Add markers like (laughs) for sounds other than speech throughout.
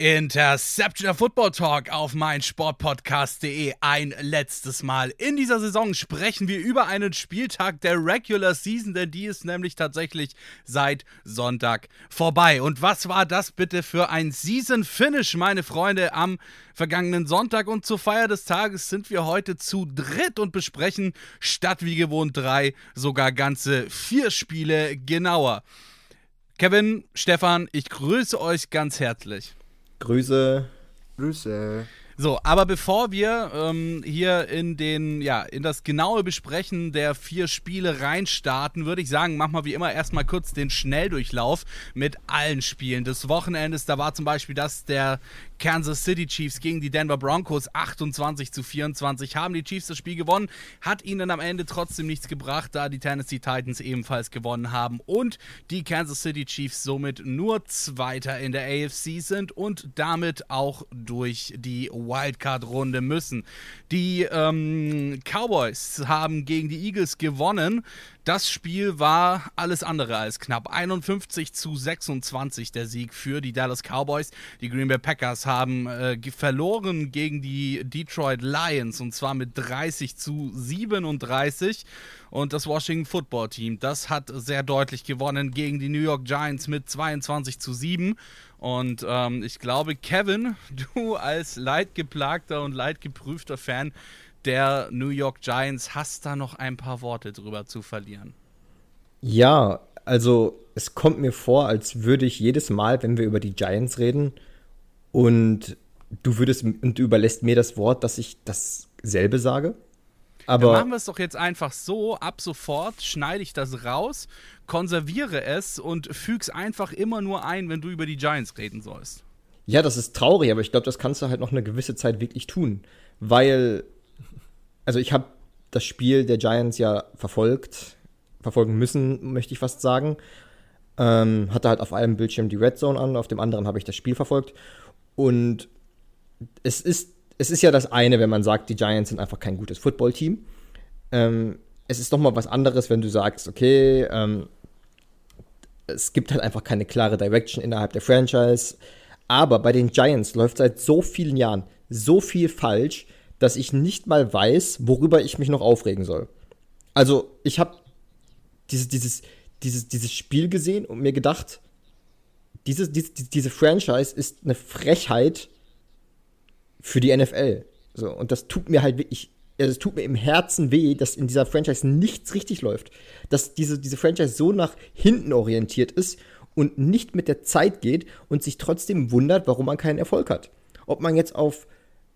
Interception Football Talk auf meinsportpodcast.de. Ein letztes Mal. In dieser Saison sprechen wir über einen Spieltag der Regular Season, denn die ist nämlich tatsächlich seit Sonntag vorbei. Und was war das bitte für ein Season Finish, meine Freunde, am vergangenen Sonntag? Und zur Feier des Tages sind wir heute zu dritt und besprechen statt wie gewohnt drei, sogar ganze vier Spiele genauer. Kevin, Stefan, ich grüße euch ganz herzlich. Grüße. Grüße. So, aber bevor wir ähm, hier in den, ja, in das genaue Besprechen der vier Spiele reinstarten, würde ich sagen, machen wir wie immer erstmal kurz den Schnelldurchlauf mit allen Spielen des Wochenendes. Da war zum Beispiel das der Kansas City Chiefs gegen die Denver Broncos 28 zu 24 haben die Chiefs das Spiel gewonnen, hat ihnen am Ende trotzdem nichts gebracht, da die Tennessee Titans ebenfalls gewonnen haben und die Kansas City Chiefs somit nur Zweiter in der AFC sind und damit auch durch die Wildcard-Runde müssen. Die ähm, Cowboys haben gegen die Eagles gewonnen. Das Spiel war alles andere als knapp. 51 zu 26 der Sieg für die Dallas Cowboys. Die Green Bay Packers haben äh, verloren gegen die Detroit Lions und zwar mit 30 zu 37. Und das Washington Football Team, das hat sehr deutlich gewonnen gegen die New York Giants mit 22 zu 7. Und ähm, ich glaube, Kevin, (laughs) du als leidgeplagter und leidgeprüfter Fan der New York Giants hast da noch ein paar Worte drüber zu verlieren. Ja, also es kommt mir vor, als würde ich jedes Mal, wenn wir über die Giants reden und du würdest und du überlässt mir das Wort, dass ich dasselbe sage. Aber Dann machen wir es doch jetzt einfach so, ab sofort schneide ich das raus, konserviere es und füge es einfach immer nur ein, wenn du über die Giants reden sollst. Ja, das ist traurig, aber ich glaube, das kannst du halt noch eine gewisse Zeit wirklich tun, weil also ich habe das Spiel der Giants ja verfolgt, verfolgen müssen, möchte ich fast sagen. Ähm, hatte halt auf einem Bildschirm die Red Zone an, auf dem anderen habe ich das Spiel verfolgt. Und es ist, es ist ja das eine, wenn man sagt, die Giants sind einfach kein gutes Footballteam. Ähm, es ist doch mal was anderes, wenn du sagst, okay, ähm, es gibt halt einfach keine klare Direction innerhalb der Franchise. Aber bei den Giants läuft seit so vielen Jahren so viel falsch, dass ich nicht mal weiß, worüber ich mich noch aufregen soll. Also, ich habe dieses, dieses, dieses, dieses Spiel gesehen und mir gedacht, diese, diese, diese Franchise ist eine Frechheit für die NFL. So, und das tut mir halt wirklich, es tut mir im Herzen weh, dass in dieser Franchise nichts richtig läuft. Dass diese, diese Franchise so nach hinten orientiert ist und nicht mit der Zeit geht und sich trotzdem wundert, warum man keinen Erfolg hat. Ob man jetzt auf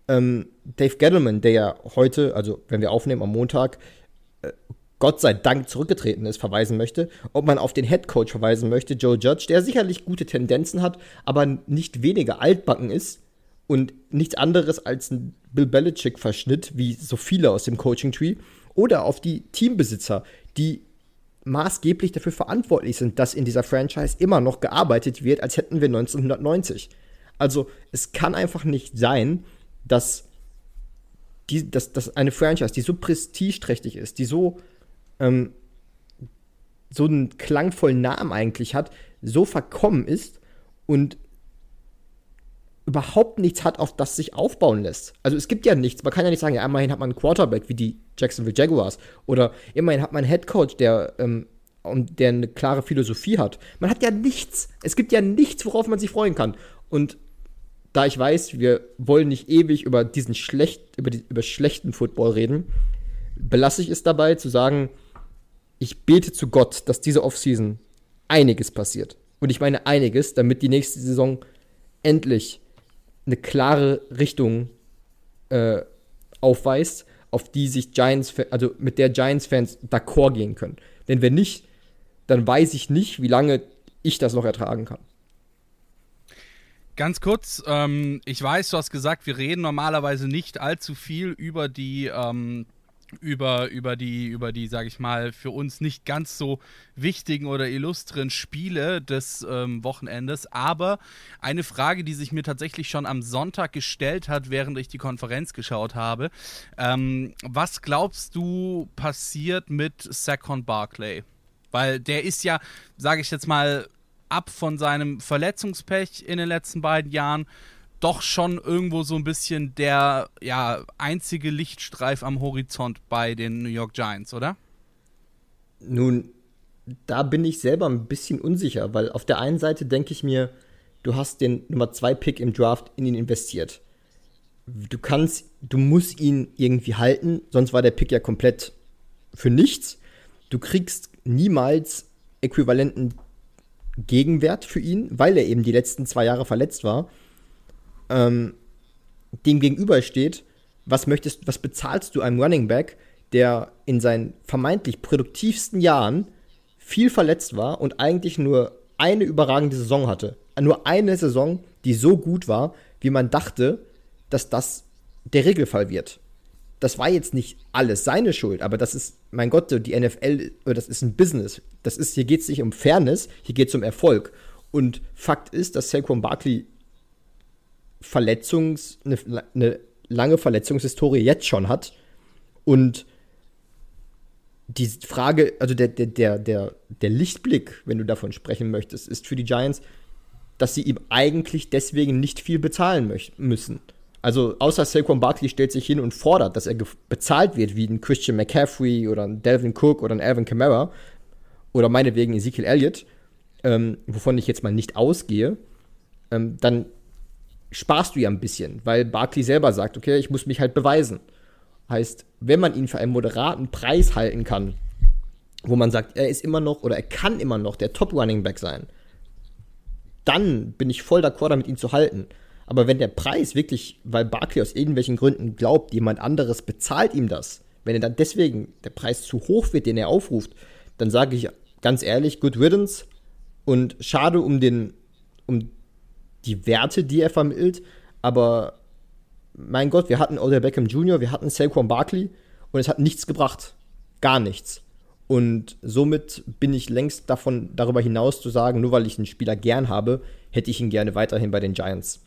ähm, Dave Gettleman, der ja heute, also wenn wir aufnehmen am Montag, äh, Gott sei Dank zurückgetreten ist, verweisen möchte, ob man auf den Head Coach verweisen möchte, Joe Judge, der sicherlich gute Tendenzen hat, aber nicht weniger altbacken ist und nichts anderes als ein Bill Belichick-Verschnitt, wie so viele aus dem Coaching-Tree, oder auf die Teambesitzer, die maßgeblich dafür verantwortlich sind, dass in dieser Franchise immer noch gearbeitet wird, als hätten wir 1990. Also es kann einfach nicht sein, dass, die, dass, dass eine Franchise, die so prestigeträchtig ist, die so, ähm, so einen klangvollen Namen eigentlich hat, so verkommen ist und überhaupt nichts hat, auf das sich aufbauen lässt. Also es gibt ja nichts. Man kann ja nicht sagen, ja, immerhin hat man einen Quarterback wie die Jacksonville Jaguars oder immerhin hat man einen Head Coach, der, ähm, der eine klare Philosophie hat. Man hat ja nichts. Es gibt ja nichts, worauf man sich freuen kann. Und da ich weiß, wir wollen nicht ewig über diesen schlecht, über, die, über schlechten Football reden, belasse ich es dabei zu sagen, ich bete zu Gott, dass diese Offseason einiges passiert. Und ich meine einiges, damit die nächste Saison endlich eine klare Richtung äh, aufweist, auf die sich Giants, also mit der Giants-Fans d'accord gehen können. Denn wenn nicht, dann weiß ich nicht, wie lange ich das noch ertragen kann. Ganz kurz, ähm, ich weiß, du hast gesagt, wir reden normalerweise nicht allzu viel über die ähm, über, über die, über die, sag ich mal, für uns nicht ganz so wichtigen oder illustren Spiele des ähm, Wochenendes. Aber eine Frage, die sich mir tatsächlich schon am Sonntag gestellt hat, während ich die Konferenz geschaut habe. Ähm, was glaubst du passiert mit Saquon Barclay? Weil der ist ja, sage ich jetzt mal, ab von seinem Verletzungspech in den letzten beiden Jahren doch schon irgendwo so ein bisschen der ja, einzige Lichtstreif am Horizont bei den New York Giants, oder? Nun, da bin ich selber ein bisschen unsicher, weil auf der einen Seite denke ich mir, du hast den Nummer 2 Pick im Draft in ihn investiert. Du kannst, du musst ihn irgendwie halten, sonst war der Pick ja komplett für nichts. Du kriegst niemals äquivalenten Gegenwert für ihn, weil er eben die letzten zwei Jahre verletzt war ähm, dem gegenübersteht, was möchtest, was bezahlst du einem Running Back, der in seinen vermeintlich produktivsten Jahren viel verletzt war und eigentlich nur eine überragende Saison hatte. Nur eine Saison, die so gut war, wie man dachte, dass das der Regelfall wird. Das war jetzt nicht alles seine Schuld, aber das ist, mein Gott, die NFL, das ist ein Business. Das ist, hier geht es nicht um Fairness, hier geht es um Erfolg. Und Fakt ist, dass Saquon Barkley Verletzungs, eine, eine lange Verletzungshistorie jetzt schon hat. Und die Frage, also der, der, der, der, der Lichtblick, wenn du davon sprechen möchtest, ist für die Giants, dass sie ihm eigentlich deswegen nicht viel bezahlen müssen. Also außer Saquon Barkley stellt sich hin und fordert, dass er bezahlt wird wie ein Christian McCaffrey oder ein Delvin Cook oder ein Alvin Kamara oder meinetwegen Ezekiel Elliott, ähm, wovon ich jetzt mal nicht ausgehe, ähm, dann sparst du ja ein bisschen, weil Barkley selber sagt, okay, ich muss mich halt beweisen. Heißt, wenn man ihn für einen moderaten Preis halten kann, wo man sagt, er ist immer noch oder er kann immer noch der Top Running Back sein, dann bin ich voll d'accord damit, ihn zu halten. Aber wenn der Preis wirklich, weil Barkley aus irgendwelchen Gründen glaubt, jemand anderes bezahlt ihm das, wenn er dann deswegen der Preis zu hoch wird, den er aufruft, dann sage ich ganz ehrlich, good riddance und schade um den, um die Werte, die er vermittelt, aber mein Gott, wir hatten Odell Beckham Jr., wir hatten Saquon Barkley und es hat nichts gebracht. Gar nichts. Und somit bin ich längst davon, darüber hinaus zu sagen, nur weil ich einen Spieler gern habe, hätte ich ihn gerne weiterhin bei den Giants.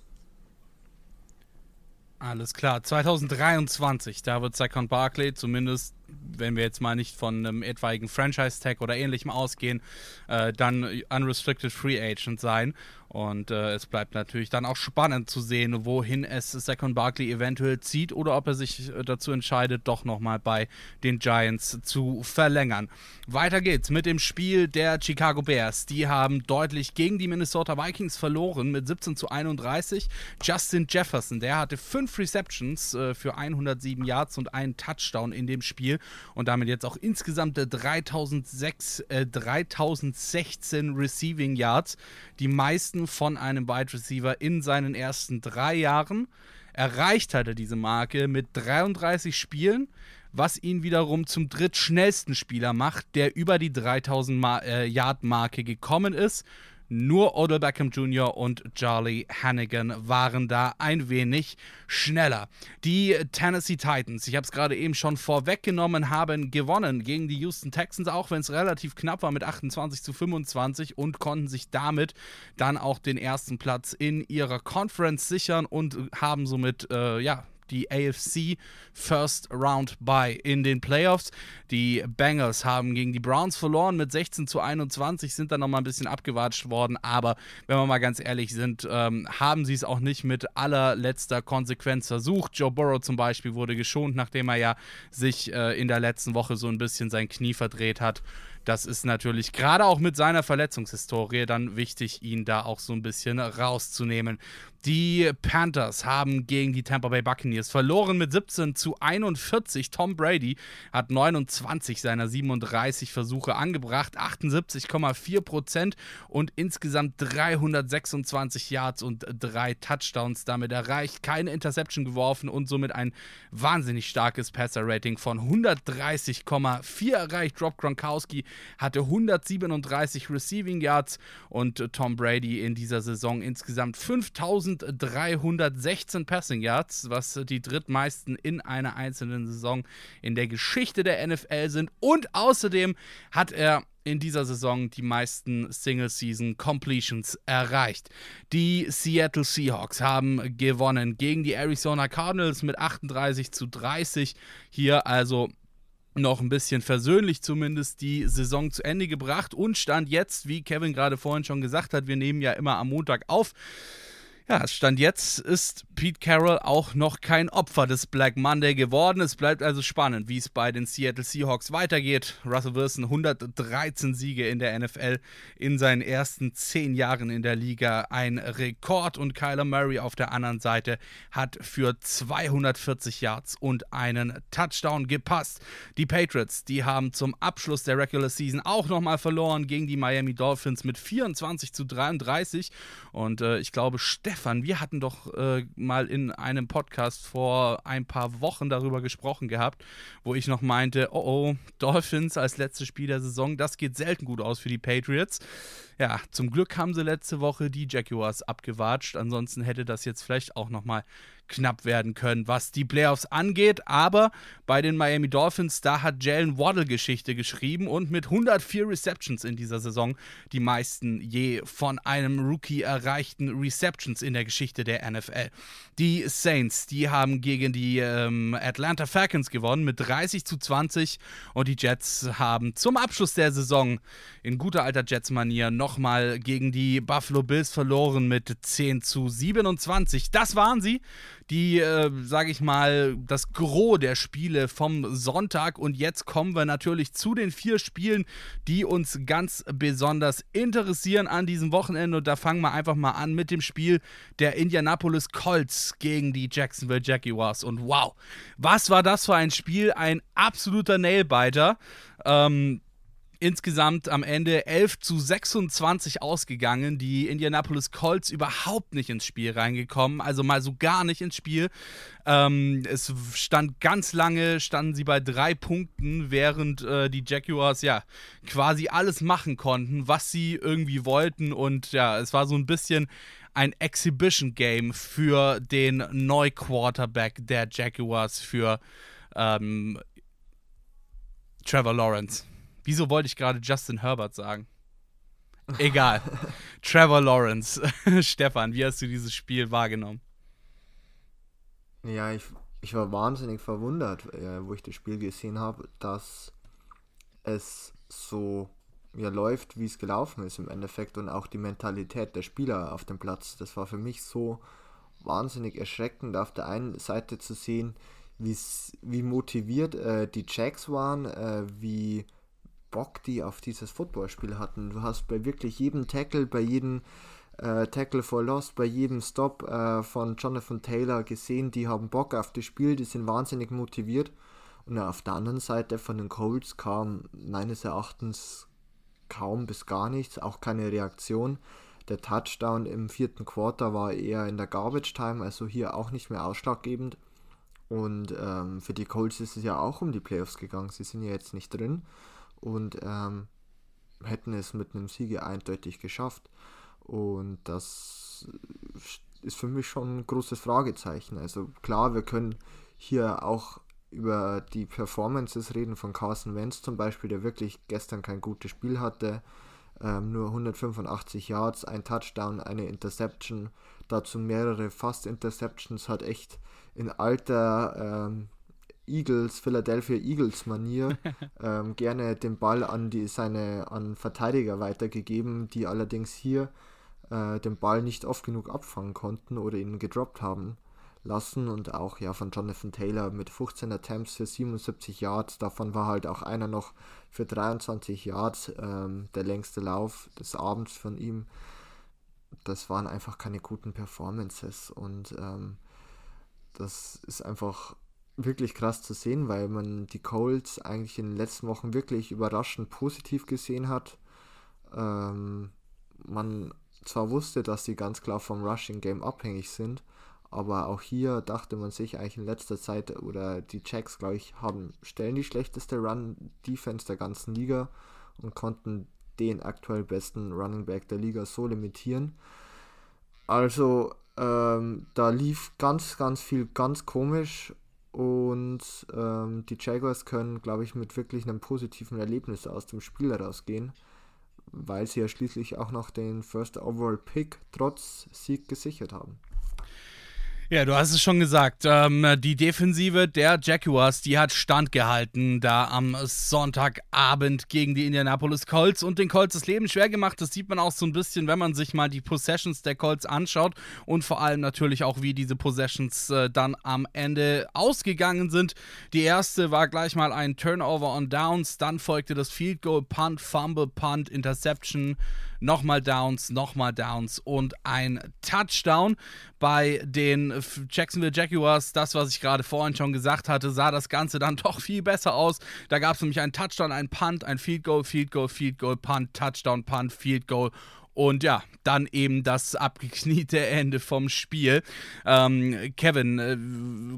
Alles klar. 2023, da wird Saquon Barkley zumindest wenn wir jetzt mal nicht von einem etwaigen Franchise-Tag oder ähnlichem ausgehen, äh, dann Unrestricted Free Agent sein. Und äh, es bleibt natürlich dann auch spannend zu sehen, wohin es Second Barkley eventuell zieht oder ob er sich äh, dazu entscheidet, doch nochmal bei den Giants zu verlängern. Weiter geht's mit dem Spiel der Chicago Bears. Die haben deutlich gegen die Minnesota Vikings verloren mit 17 zu 31. Justin Jefferson, der hatte fünf Receptions äh, für 107 Yards und einen Touchdown in dem Spiel und damit jetzt auch insgesamt 3006, äh, 3016 Receiving Yards, die meisten von einem Wide Receiver in seinen ersten drei Jahren. Erreicht hat er diese Marke mit 33 Spielen, was ihn wiederum zum drittschnellsten Spieler macht, der über die 3000 äh, Yard Marke gekommen ist. Nur Odell Beckham Jr. und Charlie Hannigan waren da ein wenig schneller. Die Tennessee Titans, ich habe es gerade eben schon vorweggenommen, haben gewonnen gegen die Houston Texans, auch wenn es relativ knapp war mit 28 zu 25 und konnten sich damit dann auch den ersten Platz in ihrer Conference sichern und haben somit, äh, ja, die AFC First Round Bye in den Playoffs. Die Bengals haben gegen die Browns verloren mit 16 zu 21, sind dann nochmal ein bisschen abgewatscht worden, aber wenn wir mal ganz ehrlich sind, ähm, haben sie es auch nicht mit allerletzter Konsequenz versucht. Joe Burrow zum Beispiel wurde geschont, nachdem er ja sich äh, in der letzten Woche so ein bisschen sein Knie verdreht hat. Das ist natürlich gerade auch mit seiner Verletzungshistorie dann wichtig, ihn da auch so ein bisschen rauszunehmen. Die Panthers haben gegen die Tampa Bay Buccaneers verloren mit 17 zu 41. Tom Brady hat 29 seiner 37 Versuche angebracht, 78,4 Prozent und insgesamt 326 Yards und drei Touchdowns damit erreicht. Keine Interception geworfen und somit ein wahnsinnig starkes Passer-Rating von 130,4 erreicht. Rob Gronkowski hatte 137 Receiving Yards und Tom Brady in dieser Saison insgesamt 5316 Passing Yards, was die drittmeisten in einer einzelnen Saison in der Geschichte der NFL sind. Und außerdem hat er in dieser Saison die meisten Single-Season-Completions erreicht. Die Seattle Seahawks haben gewonnen gegen die Arizona Cardinals mit 38 zu 30. Hier also noch ein bisschen versöhnlich zumindest die Saison zu Ende gebracht und stand jetzt, wie Kevin gerade vorhin schon gesagt hat, wir nehmen ja immer am Montag auf. Ja, Stand jetzt ist Pete Carroll auch noch kein Opfer des Black Monday geworden. Es bleibt also spannend, wie es bei den Seattle Seahawks weitergeht. Russell Wilson 113 Siege in der NFL in seinen ersten zehn Jahren in der Liga. Ein Rekord und Kyler Murray auf der anderen Seite hat für 240 Yards und einen Touchdown gepasst. Die Patriots, die haben zum Abschluss der Regular Season auch nochmal verloren gegen die Miami Dolphins mit 24 zu 33. Und äh, ich glaube, Stefan Stefan, wir hatten doch äh, mal in einem Podcast vor ein paar Wochen darüber gesprochen gehabt, wo ich noch meinte, oh oh, Dolphins als letztes Spiel der Saison, das geht selten gut aus für die Patriots. Ja, zum Glück haben sie letzte Woche die Jaguars abgewatscht, ansonsten hätte das jetzt vielleicht auch nochmal knapp werden können, was die Playoffs angeht. Aber bei den Miami Dolphins, da hat Jalen Waddle Geschichte geschrieben und mit 104 Receptions in dieser Saison die meisten je von einem Rookie erreichten Receptions in der Geschichte der NFL. Die Saints, die haben gegen die ähm, Atlanta Falcons gewonnen mit 30 zu 20 und die Jets haben zum Abschluss der Saison in guter alter Jets-Manier nochmal gegen die Buffalo Bills verloren mit 10 zu 27. Das waren sie die, äh, sage ich mal, das Gros der Spiele vom Sonntag. Und jetzt kommen wir natürlich zu den vier Spielen, die uns ganz besonders interessieren an diesem Wochenende. Und da fangen wir einfach mal an mit dem Spiel der Indianapolis Colts gegen die Jacksonville Jaguars. Und wow, was war das für ein Spiel? Ein absoluter Nailbiter. Ähm, insgesamt am Ende 11 zu 26 ausgegangen. Die Indianapolis Colts überhaupt nicht ins Spiel reingekommen, also mal so gar nicht ins Spiel. Ähm, es stand ganz lange, standen sie bei drei Punkten, während äh, die Jaguars ja quasi alles machen konnten, was sie irgendwie wollten. Und ja, es war so ein bisschen ein Exhibition Game für den Neu-Quarterback der Jaguars, für ähm, Trevor Lawrence. Wieso wollte ich gerade Justin Herbert sagen? Egal. (laughs) Trevor Lawrence. (laughs) Stefan, wie hast du dieses Spiel wahrgenommen? Ja, ich, ich war wahnsinnig verwundert, äh, wo ich das Spiel gesehen habe, dass es so ja, läuft, wie es gelaufen ist im Endeffekt und auch die Mentalität der Spieler auf dem Platz. Das war für mich so wahnsinnig erschreckend, auf der einen Seite zu sehen, wie motiviert äh, die Jacks waren, äh, wie Bock die auf dieses Footballspiel hatten. Du hast bei wirklich jedem Tackle, bei jedem äh, Tackle for Loss, bei jedem Stop äh, von Jonathan Taylor gesehen, die haben Bock auf das Spiel, die sind wahnsinnig motiviert. Und auf der anderen Seite von den Colts kam meines Erachtens kaum bis gar nichts, auch keine Reaktion. Der Touchdown im vierten Quarter war eher in der Garbage Time, also hier auch nicht mehr ausschlaggebend. Und ähm, für die Colts ist es ja auch um die Playoffs gegangen. Sie sind ja jetzt nicht drin und ähm, hätten es mit einem Siege eindeutig geschafft. Und das ist für mich schon ein großes Fragezeichen. Also klar, wir können hier auch über die Performances reden von Carson Wentz zum Beispiel, der wirklich gestern kein gutes Spiel hatte. Ähm, nur 185 Yards, ein Touchdown, eine Interception, dazu mehrere Fast-Interceptions, hat echt in alter ähm, Eagles, Philadelphia Eagles Manier (laughs) ähm, gerne den Ball an die seine an Verteidiger weitergegeben, die allerdings hier äh, den Ball nicht oft genug abfangen konnten oder ihn gedroppt haben lassen. Und auch ja von Jonathan Taylor mit 15 Attempts für 77 Yards, davon war halt auch einer noch für 23 Yards ähm, der längste Lauf des Abends von ihm. Das waren einfach keine guten Performances. Und ähm, das ist einfach wirklich krass zu sehen, weil man die Colts eigentlich in den letzten Wochen wirklich überraschend positiv gesehen hat. Ähm, man zwar wusste, dass sie ganz klar vom Rushing Game abhängig sind, aber auch hier dachte man sich eigentlich in letzter Zeit, oder die Jacks, glaube ich, haben, stellen die schlechteste Run-Defense der ganzen Liga. und konnten den aktuell besten Running Back der Liga so limitieren. Also ähm, da lief ganz, ganz viel ganz komisch und ähm, die Jaguars können, glaube ich, mit wirklich einem positiven Erlebnis aus dem Spiel herausgehen, weil sie ja schließlich auch noch den First Overall Pick trotz Sieg gesichert haben. Ja, du hast es schon gesagt. Ähm, die Defensive der Jaguars, die hat standgehalten da am Sonntagabend gegen die Indianapolis Colts und den Colts das Leben schwer gemacht. Das sieht man auch so ein bisschen, wenn man sich mal die Possessions der Colts anschaut und vor allem natürlich auch, wie diese Possessions äh, dann am Ende ausgegangen sind. Die erste war gleich mal ein Turnover on Downs, dann folgte das Field Goal, Punt, Fumble, Punt, Interception nochmal Downs, nochmal Downs und ein Touchdown. Bei den Jacksonville Jaguars, das, was ich gerade vorhin schon gesagt hatte, sah das Ganze dann (laughs) doch viel besser aus. Da gab es nämlich einen Touchdown, einen Punt, ein Field Goal, Field Goal, Field Goal, Punt, Touchdown, Punt, Field Goal und ja, dann eben das abgekniete Ende vom Spiel. Ähm, Kevin, äh,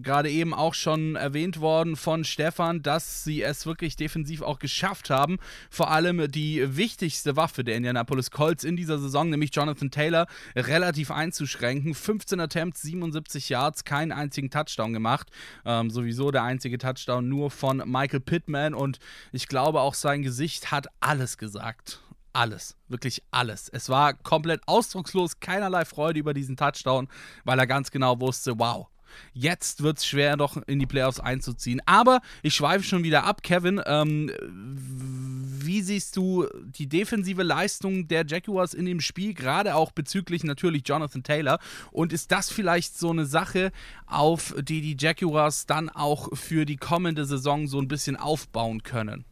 gerade eben auch schon erwähnt worden von Stefan, dass sie es wirklich defensiv auch geschafft haben, vor allem die wichtigste Waffe der Indianapolis Colts in dieser Saison, nämlich Jonathan Taylor, relativ einzuschränken. 15 Attempts, 77 Yards, keinen einzigen Touchdown gemacht. Ähm, sowieso der einzige Touchdown nur von Michael Pittman und ich glaube auch sein Gesicht hat alles gesagt alles, wirklich alles. Es war komplett ausdruckslos, keinerlei Freude über diesen Touchdown, weil er ganz genau wusste, wow, Jetzt wird es schwer, doch in die Playoffs einzuziehen. Aber ich schweife schon wieder ab, Kevin. Ähm, wie siehst du die defensive Leistung der Jaguars in dem Spiel, gerade auch bezüglich natürlich Jonathan Taylor? Und ist das vielleicht so eine Sache, auf die die Jaguars dann auch für die kommende Saison so ein bisschen aufbauen können?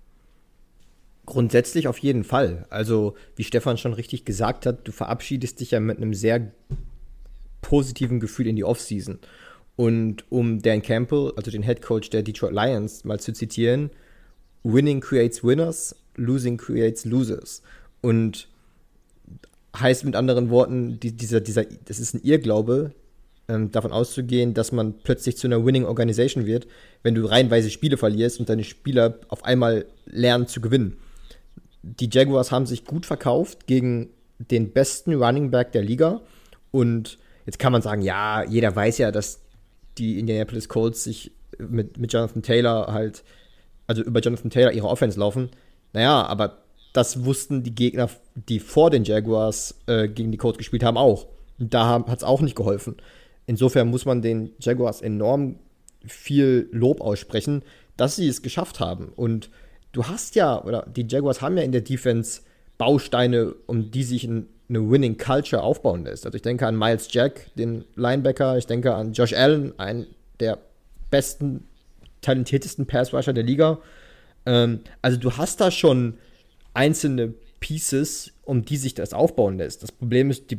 Grundsätzlich auf jeden Fall. Also, wie Stefan schon richtig gesagt hat, du verabschiedest dich ja mit einem sehr positiven Gefühl in die Offseason. Und um Dan Campbell, also den Head Coach der Detroit Lions, mal zu zitieren, Winning creates winners, losing creates losers. Und heißt mit anderen Worten, die, dieser, dieser, das ist ein Irrglaube, ähm, davon auszugehen, dass man plötzlich zu einer Winning Organization wird, wenn du reihenweise Spiele verlierst und deine Spieler auf einmal lernen zu gewinnen die Jaguars haben sich gut verkauft gegen den besten Running Back der Liga. Und jetzt kann man sagen, ja, jeder weiß ja, dass die Indianapolis Colts sich mit, mit Jonathan Taylor halt, also über Jonathan Taylor ihre Offense laufen. Naja, aber das wussten die Gegner, die vor den Jaguars äh, gegen die Colts gespielt haben, auch. Und da hat es auch nicht geholfen. Insofern muss man den Jaguars enorm viel Lob aussprechen, dass sie es geschafft haben. Und du hast ja, oder die Jaguars haben ja in der Defense Bausteine, um die sich ein, eine Winning Culture aufbauen lässt. Also ich denke an Miles Jack, den Linebacker, ich denke an Josh Allen, einen der besten, talentiertesten Pass-Rusher der Liga. Ähm, also du hast da schon einzelne Pieces, um die sich das aufbauen lässt. Das Problem ist, die,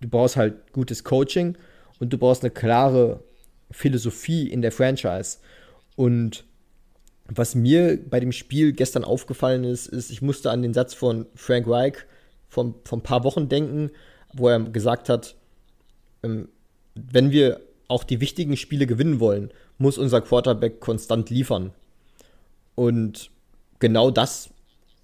du brauchst halt gutes Coaching und du brauchst eine klare Philosophie in der Franchise. Und was mir bei dem Spiel gestern aufgefallen ist, ist, ich musste an den Satz von Frank Reich von, von ein paar Wochen denken, wo er gesagt hat, ähm, wenn wir auch die wichtigen Spiele gewinnen wollen, muss unser Quarterback konstant liefern. Und genau das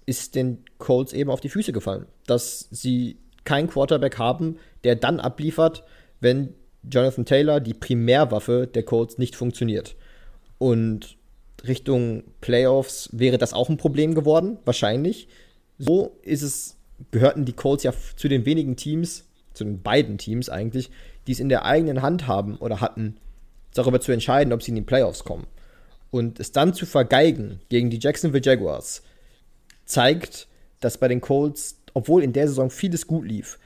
ist den Colts eben auf die Füße gefallen. Dass sie keinen Quarterback haben, der dann abliefert, wenn Jonathan Taylor, die Primärwaffe der Colts, nicht funktioniert. Und Richtung Playoffs wäre das auch ein Problem geworden, wahrscheinlich. So ist es, gehörten die Colts ja zu den wenigen Teams, zu den beiden Teams eigentlich, die es in der eigenen Hand haben oder hatten, darüber zu entscheiden, ob sie in die Playoffs kommen. Und es dann zu vergeigen gegen die Jacksonville Jaguars zeigt, dass bei den Colts, obwohl in der Saison vieles gut lief,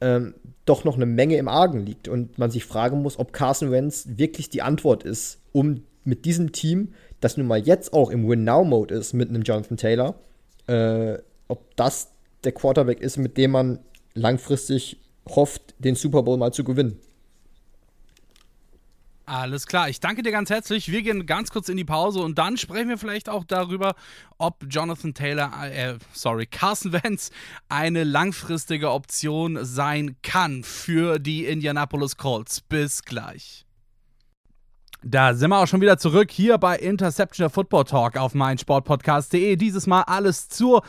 ähm, doch noch eine Menge im Argen liegt und man sich fragen muss, ob Carson Wentz wirklich die Antwort ist, um mit diesem Team das nun mal jetzt auch im Win-Now-Mode ist mit einem Jonathan Taylor, äh, ob das der Quarterback ist, mit dem man langfristig hofft, den Super Bowl mal zu gewinnen. Alles klar, ich danke dir ganz herzlich. Wir gehen ganz kurz in die Pause und dann sprechen wir vielleicht auch darüber, ob Jonathan Taylor, äh, sorry, Carson Wentz eine langfristige Option sein kann für die Indianapolis Colts. Bis gleich. Da sind wir auch schon wieder zurück hier bei Interception Football Talk auf meinsportpodcast.de. Dieses Mal alles zur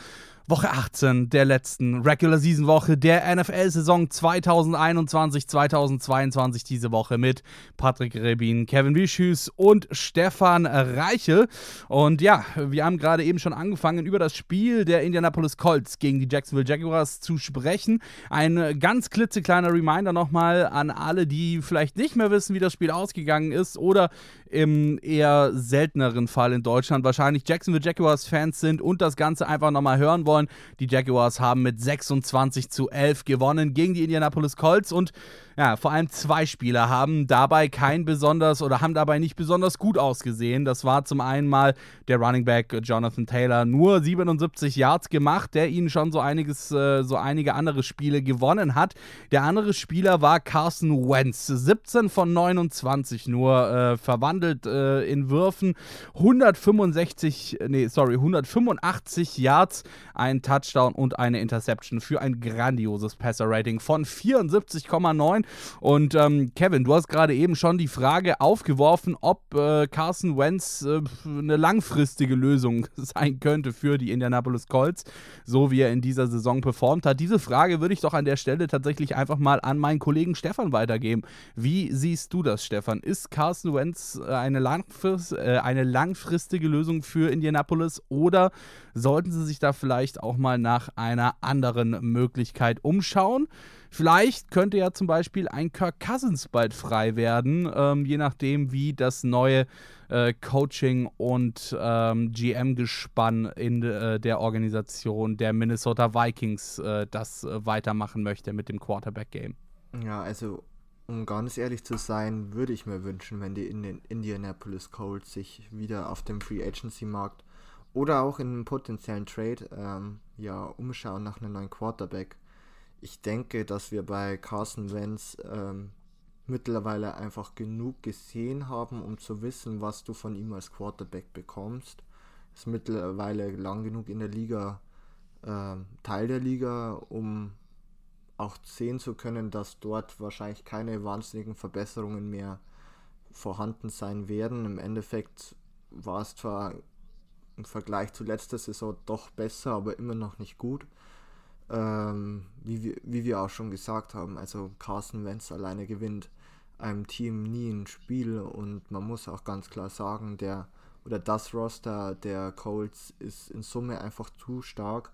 Woche 18 der letzten Regular Season Woche der NFL-Saison 2021-2022 diese Woche mit Patrick Rebin, Kevin Wischüß und Stefan Reiche. Und ja, wir haben gerade eben schon angefangen, über das Spiel der Indianapolis Colts gegen die Jacksonville Jaguars zu sprechen. Ein ganz klitzekleiner Reminder nochmal an alle, die vielleicht nicht mehr wissen, wie das Spiel ausgegangen ist oder im eher selteneren Fall in Deutschland wahrscheinlich Jacksonville Jaguars-Fans sind und das Ganze einfach nochmal hören wollen. Die Jaguars haben mit 26 zu 11 gewonnen gegen die Indianapolis Colts und ja, vor allem zwei Spieler haben dabei kein besonders oder haben dabei nicht besonders gut ausgesehen. Das war zum einen mal der Running Back Jonathan Taylor, nur 77 Yards gemacht, der ihnen schon so einiges, äh, so einige andere Spiele gewonnen hat. Der andere Spieler war Carson Wentz, 17 von 29 nur äh, verwandelt äh, in Würfen, 165, nee, sorry, 185 Yards, ein Touchdown und eine Interception für ein grandioses Passer-Rating von 74,9. Und ähm, Kevin, du hast gerade eben schon die Frage aufgeworfen, ob äh, Carson Wentz äh, eine langfristige Lösung (laughs) sein könnte für die Indianapolis Colts, so wie er in dieser Saison performt hat. Diese Frage würde ich doch an der Stelle tatsächlich einfach mal an meinen Kollegen Stefan weitergeben. Wie siehst du das, Stefan? Ist Carson Wentz äh, eine, langfrist, äh, eine langfristige Lösung für Indianapolis oder sollten sie sich da vielleicht auch mal nach einer anderen Möglichkeit umschauen? Vielleicht könnte ja zum Beispiel ein Kirk Cousins bald frei werden, ähm, je nachdem, wie das neue äh, Coaching- und ähm, GM-Gespann in äh, der Organisation der Minnesota Vikings äh, das äh, weitermachen möchte mit dem Quarterback-Game. Ja, also um ganz ehrlich zu sein, würde ich mir wünschen, wenn die Indianapolis Colts sich wieder auf dem Free Agency Markt oder auch in einem potenziellen Trade ähm, ja umschauen nach einem neuen Quarterback ich denke, dass wir bei Carson Wentz ähm, mittlerweile einfach genug gesehen haben, um zu wissen, was du von ihm als Quarterback bekommst. Ist mittlerweile lang genug in der Liga, äh, Teil der Liga, um auch sehen zu können, dass dort wahrscheinlich keine wahnsinnigen Verbesserungen mehr vorhanden sein werden. Im Endeffekt war es zwar im Vergleich zu letzter Saison doch besser, aber immer noch nicht gut ähm, wie, wir, wie wir auch schon gesagt haben, also Carson Wentz alleine gewinnt einem Team nie ein Spiel und man muss auch ganz klar sagen, der oder das Roster der Colts ist in Summe einfach zu stark,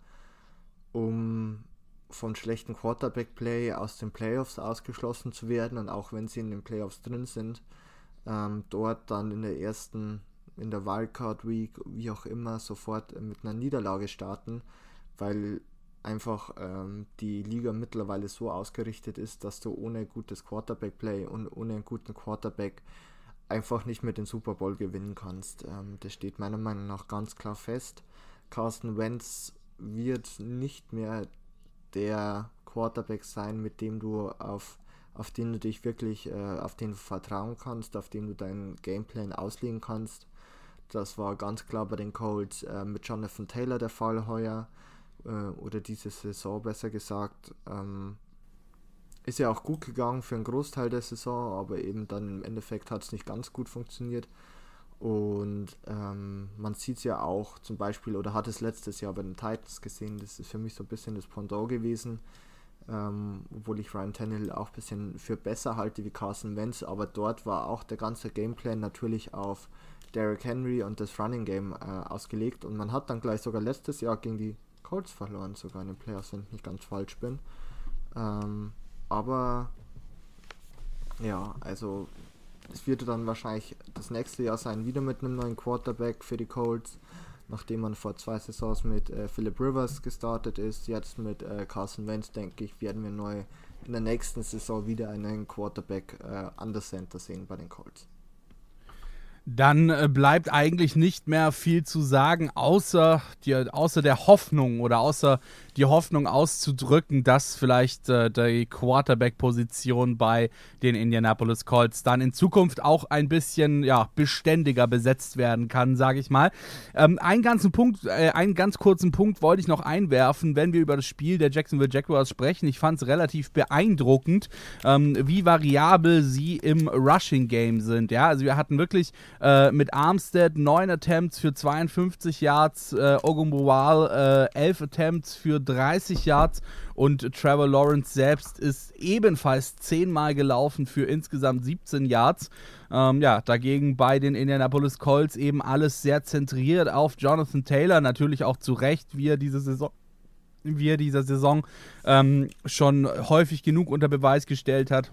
um von schlechten Quarterback-Play aus den Playoffs ausgeschlossen zu werden und auch wenn sie in den Playoffs drin sind, ähm, dort dann in der ersten, in der Wildcard Week, wie auch immer, sofort mit einer Niederlage starten, weil einfach ähm, die Liga mittlerweile so ausgerichtet ist, dass du ohne gutes Quarterback-Play und ohne einen guten Quarterback einfach nicht mehr den Super Bowl gewinnen kannst. Ähm, das steht meiner Meinung nach ganz klar fest. Carsten Wentz wird nicht mehr der Quarterback sein, mit dem du auf, auf den du dich wirklich, äh, auf den du vertrauen kannst, auf den du deinen Gameplan auslegen kannst. Das war ganz klar bei den Colts äh, mit Jonathan Taylor der Fall heuer äh, oder diese Saison besser gesagt. Ähm, ist ja auch gut gegangen für einen Großteil der Saison, aber eben dann im Endeffekt hat es nicht ganz gut funktioniert. Und ähm, man sieht es ja auch zum Beispiel, oder hat es letztes Jahr bei den Titans gesehen, das ist für mich so ein bisschen das Pendant gewesen, ähm, obwohl ich Ryan Tannehill auch ein bisschen für besser halte wie Carson Wentz, aber dort war auch der ganze Gameplan natürlich auf Derrick Henry und das Running Game äh, ausgelegt und man hat dann gleich sogar letztes Jahr gegen die Colts verloren, sogar in den Playoffs, wenn ich nicht ganz falsch bin. Ähm, aber ja, also es wird dann wahrscheinlich das nächste Jahr sein, wieder mit einem neuen Quarterback für die Colts, nachdem man vor zwei Saisons mit äh, Philip Rivers gestartet ist. Jetzt mit äh, Carson Wentz, denke ich, werden wir neu in der nächsten Saison wieder einen Quarterback äh, an der Center sehen bei den Colts. Dann äh, bleibt eigentlich nicht mehr viel zu sagen, außer, die, außer der Hoffnung oder außer die Hoffnung auszudrücken, dass vielleicht äh, die Quarterback-Position bei den Indianapolis Colts dann in Zukunft auch ein bisschen ja, beständiger besetzt werden kann, sage ich mal. Ähm, einen, ganzen Punkt, äh, einen ganz kurzen Punkt wollte ich noch einwerfen, wenn wir über das Spiel der Jacksonville Jaguars sprechen. Ich fand es relativ beeindruckend, ähm, wie variabel sie im Rushing-Game sind. Ja, also wir hatten wirklich äh, mit Armstead 9 Attempts für 52 Yards, äh, Ogumbuwal äh, 11 Attempts für 30 Yards und Trevor Lawrence selbst ist ebenfalls 10 Mal gelaufen für insgesamt 17 Yards. Ähm, ja, dagegen bei den Indianapolis Colts eben alles sehr zentriert auf Jonathan Taylor, natürlich auch zu Recht, wie er diese Saison wie er dieser Saison ähm, schon häufig genug unter Beweis gestellt hat.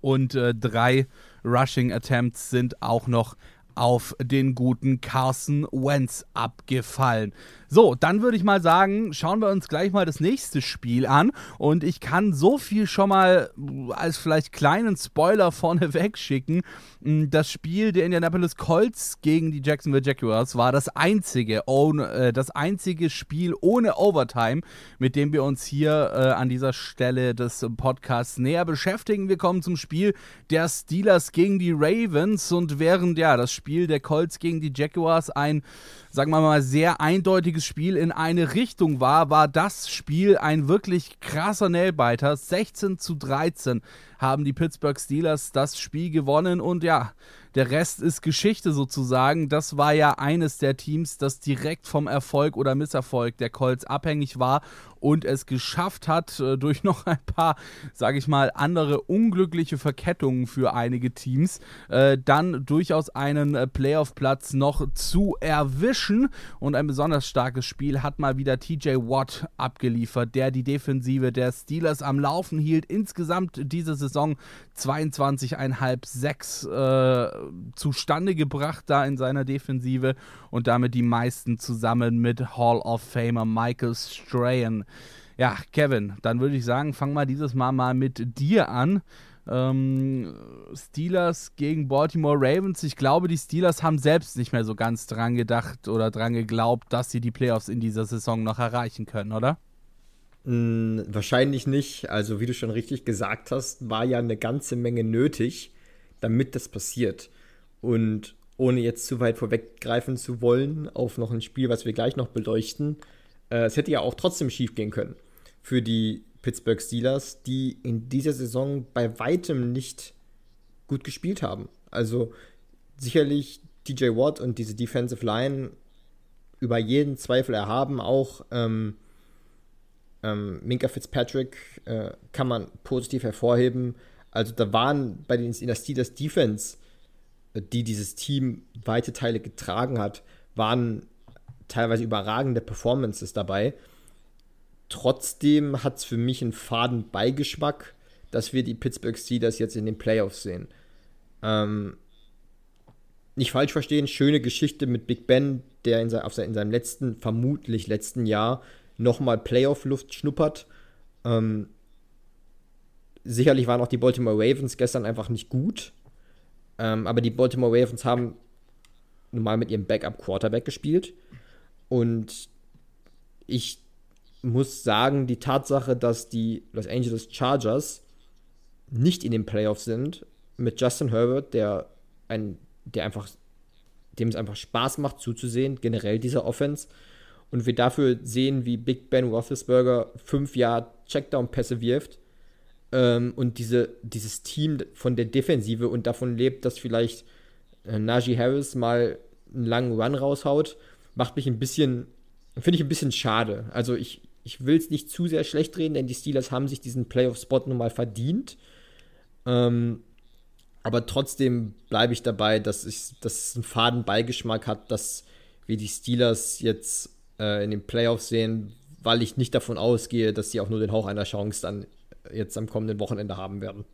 Und äh, drei Rushing Attempts sind auch noch auf den guten Carson Wentz abgefallen. So, dann würde ich mal sagen, schauen wir uns gleich mal das nächste Spiel an. Und ich kann so viel schon mal als vielleicht kleinen Spoiler vorneweg (laughs) schicken. Hm, das Spiel der Indianapolis Colts gegen die Jacksonville Jaguars war das einzige, äh, das einzige Spiel ohne Overtime, mit dem wir uns hier äh, an dieser Stelle des Podcasts näher beschäftigen. Wir kommen zum Spiel der Steelers gegen die Ravens. Und während ja das Spiel der Colts gegen die Jaguars ein sagen wir mal, sehr eindeutiges Spiel in eine Richtung war, war das Spiel ein wirklich krasser Nailbiter. 16 zu 13 haben die Pittsburgh Steelers das Spiel gewonnen und ja, der Rest ist Geschichte sozusagen. Das war ja eines der Teams, das direkt vom Erfolg oder Misserfolg der Colts abhängig war und es geschafft hat, äh, durch noch ein paar, sage ich mal, andere unglückliche Verkettungen für einige Teams, äh, dann durchaus einen äh, Playoff-Platz noch zu erwischen. Und ein besonders starkes Spiel hat mal wieder TJ Watt abgeliefert, der die Defensive der Steelers am Laufen hielt. Insgesamt diese Saison 22,5 6 äh, zustande gebracht da in seiner Defensive und damit die meisten zusammen mit Hall of Famer Michael Strahan. Ja, Kevin, dann würde ich sagen, fang mal dieses Mal mal mit dir an. Ähm, Steelers gegen Baltimore Ravens. Ich glaube, die Steelers haben selbst nicht mehr so ganz dran gedacht oder dran geglaubt, dass sie die Playoffs in dieser Saison noch erreichen können, oder? Mm, wahrscheinlich nicht. Also, wie du schon richtig gesagt hast, war ja eine ganze Menge nötig, damit das passiert. Und ohne jetzt zu weit vorweggreifen zu wollen auf noch ein Spiel, was wir gleich noch beleuchten, äh, es hätte ja auch trotzdem schief gehen können für die Pittsburgh Steelers, die in dieser Saison bei weitem nicht gut gespielt haben. Also sicherlich DJ Watt und diese Defensive Line über jeden Zweifel erhaben. Auch ähm, ähm, Minka Fitzpatrick äh, kann man positiv hervorheben. Also da waren bei den in der Steelers Defense, die dieses Team weite Teile getragen hat, waren teilweise überragende Performances dabei. Trotzdem hat es für mich einen faden Beigeschmack, dass wir die Pittsburgh Steelers jetzt in den Playoffs sehen. Ähm, nicht falsch verstehen, schöne Geschichte mit Big Ben, der in, sein, auf sein, in seinem letzten, vermutlich letzten Jahr nochmal Playoff-Luft schnuppert. Ähm, sicherlich waren auch die Baltimore Ravens gestern einfach nicht gut. Ähm, aber die Baltimore Ravens haben nun mal mit ihrem Backup-Quarterback gespielt. Und ich muss sagen, die Tatsache, dass die Los Angeles Chargers nicht in den Playoffs sind, mit Justin Herbert, der ein, der einfach, dem es einfach Spaß macht zuzusehen, generell dieser Offense. Und wir dafür sehen, wie Big Ben Roethlisberger fünf Jahre Checkdown-Pässe wirft ähm, und diese, dieses Team von der Defensive und davon lebt, dass vielleicht äh, Najee Harris mal einen langen Run raushaut, macht mich ein bisschen, finde ich ein bisschen schade. Also ich, ich will es nicht zu sehr schlecht reden, denn die Steelers haben sich diesen Playoff-Spot nun mal verdient. Ähm, aber trotzdem bleibe ich dabei, dass, ich, dass es einen faden Beigeschmack hat, dass wir die Steelers jetzt äh, in den Playoffs sehen, weil ich nicht davon ausgehe, dass sie auch nur den Hauch einer Chance dann jetzt am kommenden Wochenende haben werden.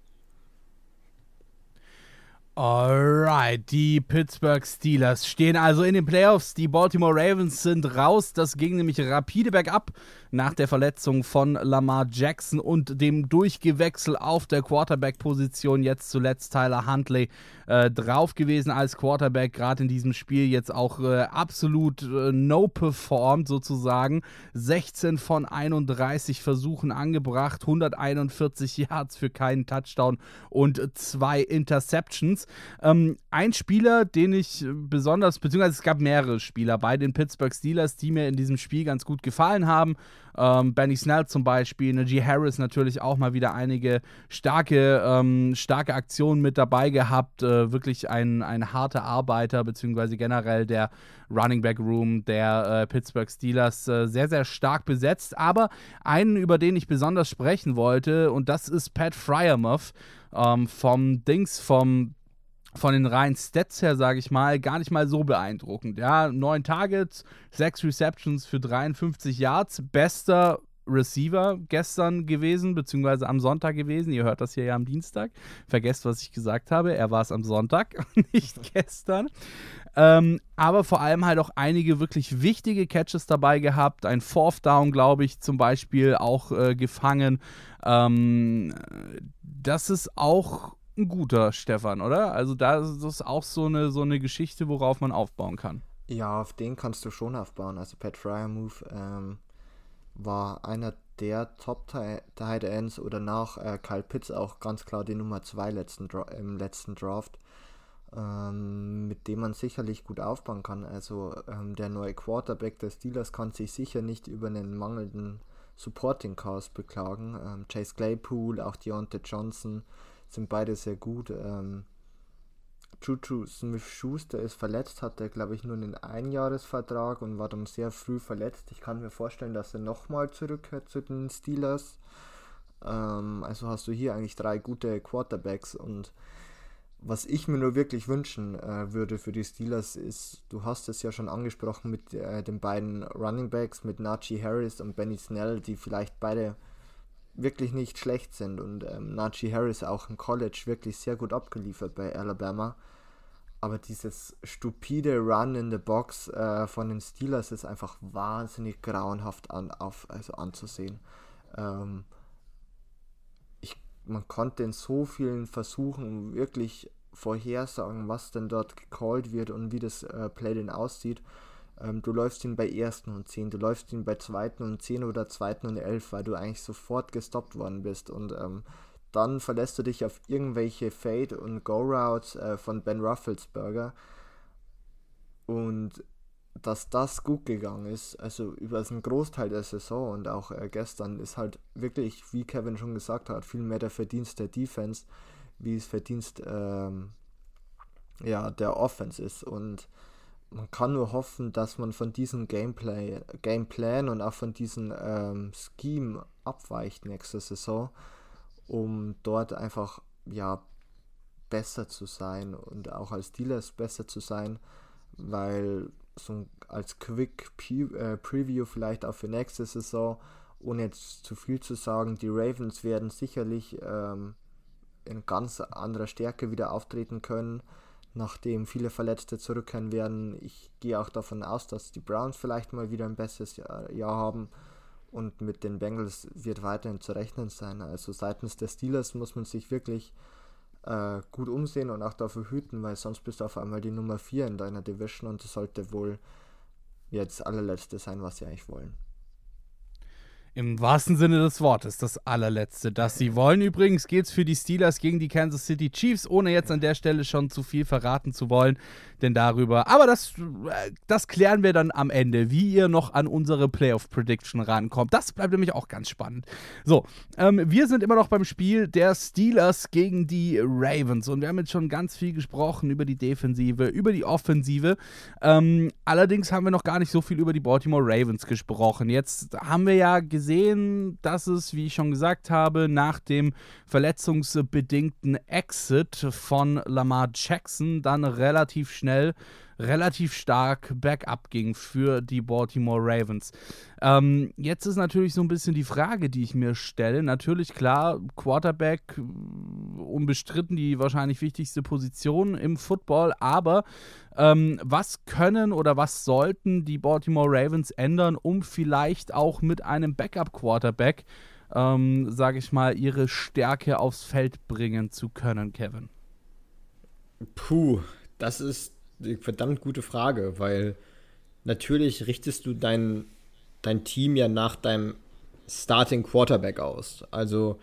Alright, die Pittsburgh Steelers stehen also in den Playoffs. Die Baltimore Ravens sind raus. Das ging nämlich rapide bergab nach der Verletzung von Lamar Jackson und dem Durchgewechsel auf der Quarterback-Position. Jetzt zuletzt Tyler Huntley äh, drauf gewesen als Quarterback, gerade in diesem Spiel jetzt auch äh, absolut äh, no performed sozusagen. 16 von 31 Versuchen angebracht, 141 (laughs) Yards für keinen Touchdown und zwei Interceptions. Ähm, ein Spieler, den ich besonders, beziehungsweise es gab mehrere Spieler bei den Pittsburgh Steelers, die mir in diesem Spiel ganz gut gefallen haben. Ähm, Benny Snell zum Beispiel, Najee Harris natürlich auch mal wieder einige starke, ähm, starke Aktionen mit dabei gehabt. Äh, wirklich ein, ein harter Arbeiter, beziehungsweise generell der Running Back Room der äh, Pittsburgh Steelers äh, sehr, sehr stark besetzt. Aber einen, über den ich besonders sprechen wollte, und das ist Pat Fryermuth ähm, vom Dings, vom von den reinen Stats her, sage ich mal, gar nicht mal so beeindruckend. Ja, neun Targets, sechs Receptions für 53 Yards, bester Receiver gestern gewesen, beziehungsweise am Sonntag gewesen. Ihr hört das hier ja am Dienstag. Vergesst, was ich gesagt habe. Er war es am Sonntag, (laughs) nicht gestern. Ähm, aber vor allem halt auch einige wirklich wichtige Catches dabei gehabt. Ein Fourth Down, glaube ich, zum Beispiel auch äh, gefangen. Ähm, das ist auch ein guter Stefan, oder? Also da ist das auch so eine, so eine Geschichte, worauf man aufbauen kann. Ja, auf den kannst du schon aufbauen. Also Pat Fryermuth ähm, war einer der Top-Tight Ends oder nach äh, Kyle Pitts auch ganz klar die Nummer 2 letzten im letzten Draft, ähm, mit dem man sicherlich gut aufbauen kann. Also ähm, der neue Quarterback der Steelers kann sich sicher nicht über einen mangelnden Supporting Cast beklagen. Ähm, Chase Claypool, auch Deontay Johnson, sind beide sehr gut. Ähm, Juju Smith-Schuster ist verletzt, hatte glaube ich nur einen Einjahresvertrag und war dann sehr früh verletzt. Ich kann mir vorstellen, dass er nochmal zurückkehrt zu den Steelers. Ähm, also hast du hier eigentlich drei gute Quarterbacks und was ich mir nur wirklich wünschen äh, würde für die Steelers ist, du hast es ja schon angesprochen mit äh, den beiden Running Backs, mit Najee Harris und Benny Snell, die vielleicht beide wirklich nicht schlecht sind und ähm, Najee Harris auch im College wirklich sehr gut abgeliefert bei Alabama. Aber dieses stupide Run in the Box äh, von den Steelers ist einfach wahnsinnig grauenhaft an, auf, also anzusehen. Ähm, ich, man konnte in so vielen Versuchen wirklich vorhersagen, was denn dort gecallt wird und wie das äh, Play denn aussieht. Ähm, du läufst ihn bei ersten und 10, du läufst ihn bei zweiten und 10 oder zweiten und 11, weil du eigentlich sofort gestoppt worden bist. Und ähm, dann verlässt du dich auf irgendwelche Fade- und Go-Routes äh, von Ben Rufflesberger. Und dass das gut gegangen ist, also über einen Großteil der Saison und auch äh, gestern, ist halt wirklich, wie Kevin schon gesagt hat, viel mehr der Verdienst der Defense, wie es Verdienst ähm, ja, der Offense ist. Und man kann nur hoffen, dass man von diesem Gameplay, Gameplan und auch von diesem ähm, Scheme abweicht nächste Saison, um dort einfach ja besser zu sein und auch als Dealers besser zu sein, weil so als Quick äh, Preview vielleicht auch für nächste Saison, ohne jetzt zu viel zu sagen, die Ravens werden sicherlich ähm, in ganz anderer Stärke wieder auftreten können nachdem viele Verletzte zurückkehren werden. Ich gehe auch davon aus, dass die Browns vielleicht mal wieder ein besseres Jahr, Jahr haben und mit den Bengals wird weiterhin zu rechnen sein. Also seitens der Steelers muss man sich wirklich äh, gut umsehen und auch dafür hüten, weil sonst bist du auf einmal die Nummer 4 in deiner Division und das sollte wohl jetzt allerletzte sein, was sie eigentlich wollen. Im wahrsten Sinne des Wortes, das allerletzte, das sie wollen. Übrigens geht es für die Steelers gegen die Kansas City Chiefs, ohne jetzt an der Stelle schon zu viel verraten zu wollen, denn darüber. Aber das, das klären wir dann am Ende, wie ihr noch an unsere Playoff Prediction rankommt. Das bleibt nämlich auch ganz spannend. So, ähm, wir sind immer noch beim Spiel der Steelers gegen die Ravens und wir haben jetzt schon ganz viel gesprochen über die Defensive, über die Offensive. Ähm, allerdings haben wir noch gar nicht so viel über die Baltimore Ravens gesprochen. Jetzt haben wir ja gesehen, gesehen, dass es, wie ich schon gesagt habe, nach dem verletzungsbedingten Exit von Lamar Jackson dann relativ schnell relativ stark bergab ging für die Baltimore Ravens. Ähm, jetzt ist natürlich so ein bisschen die Frage, die ich mir stelle. Natürlich, klar, Quarterback unbestritten die wahrscheinlich wichtigste Position im Football, aber ähm, was können oder was sollten die Baltimore Ravens ändern, um vielleicht auch mit einem Backup-Quarterback, ähm, sage ich mal, ihre Stärke aufs Feld bringen zu können, Kevin? Puh, das ist eine verdammt gute Frage, weil natürlich richtest du dein, dein Team ja nach deinem Starting Quarterback aus. Also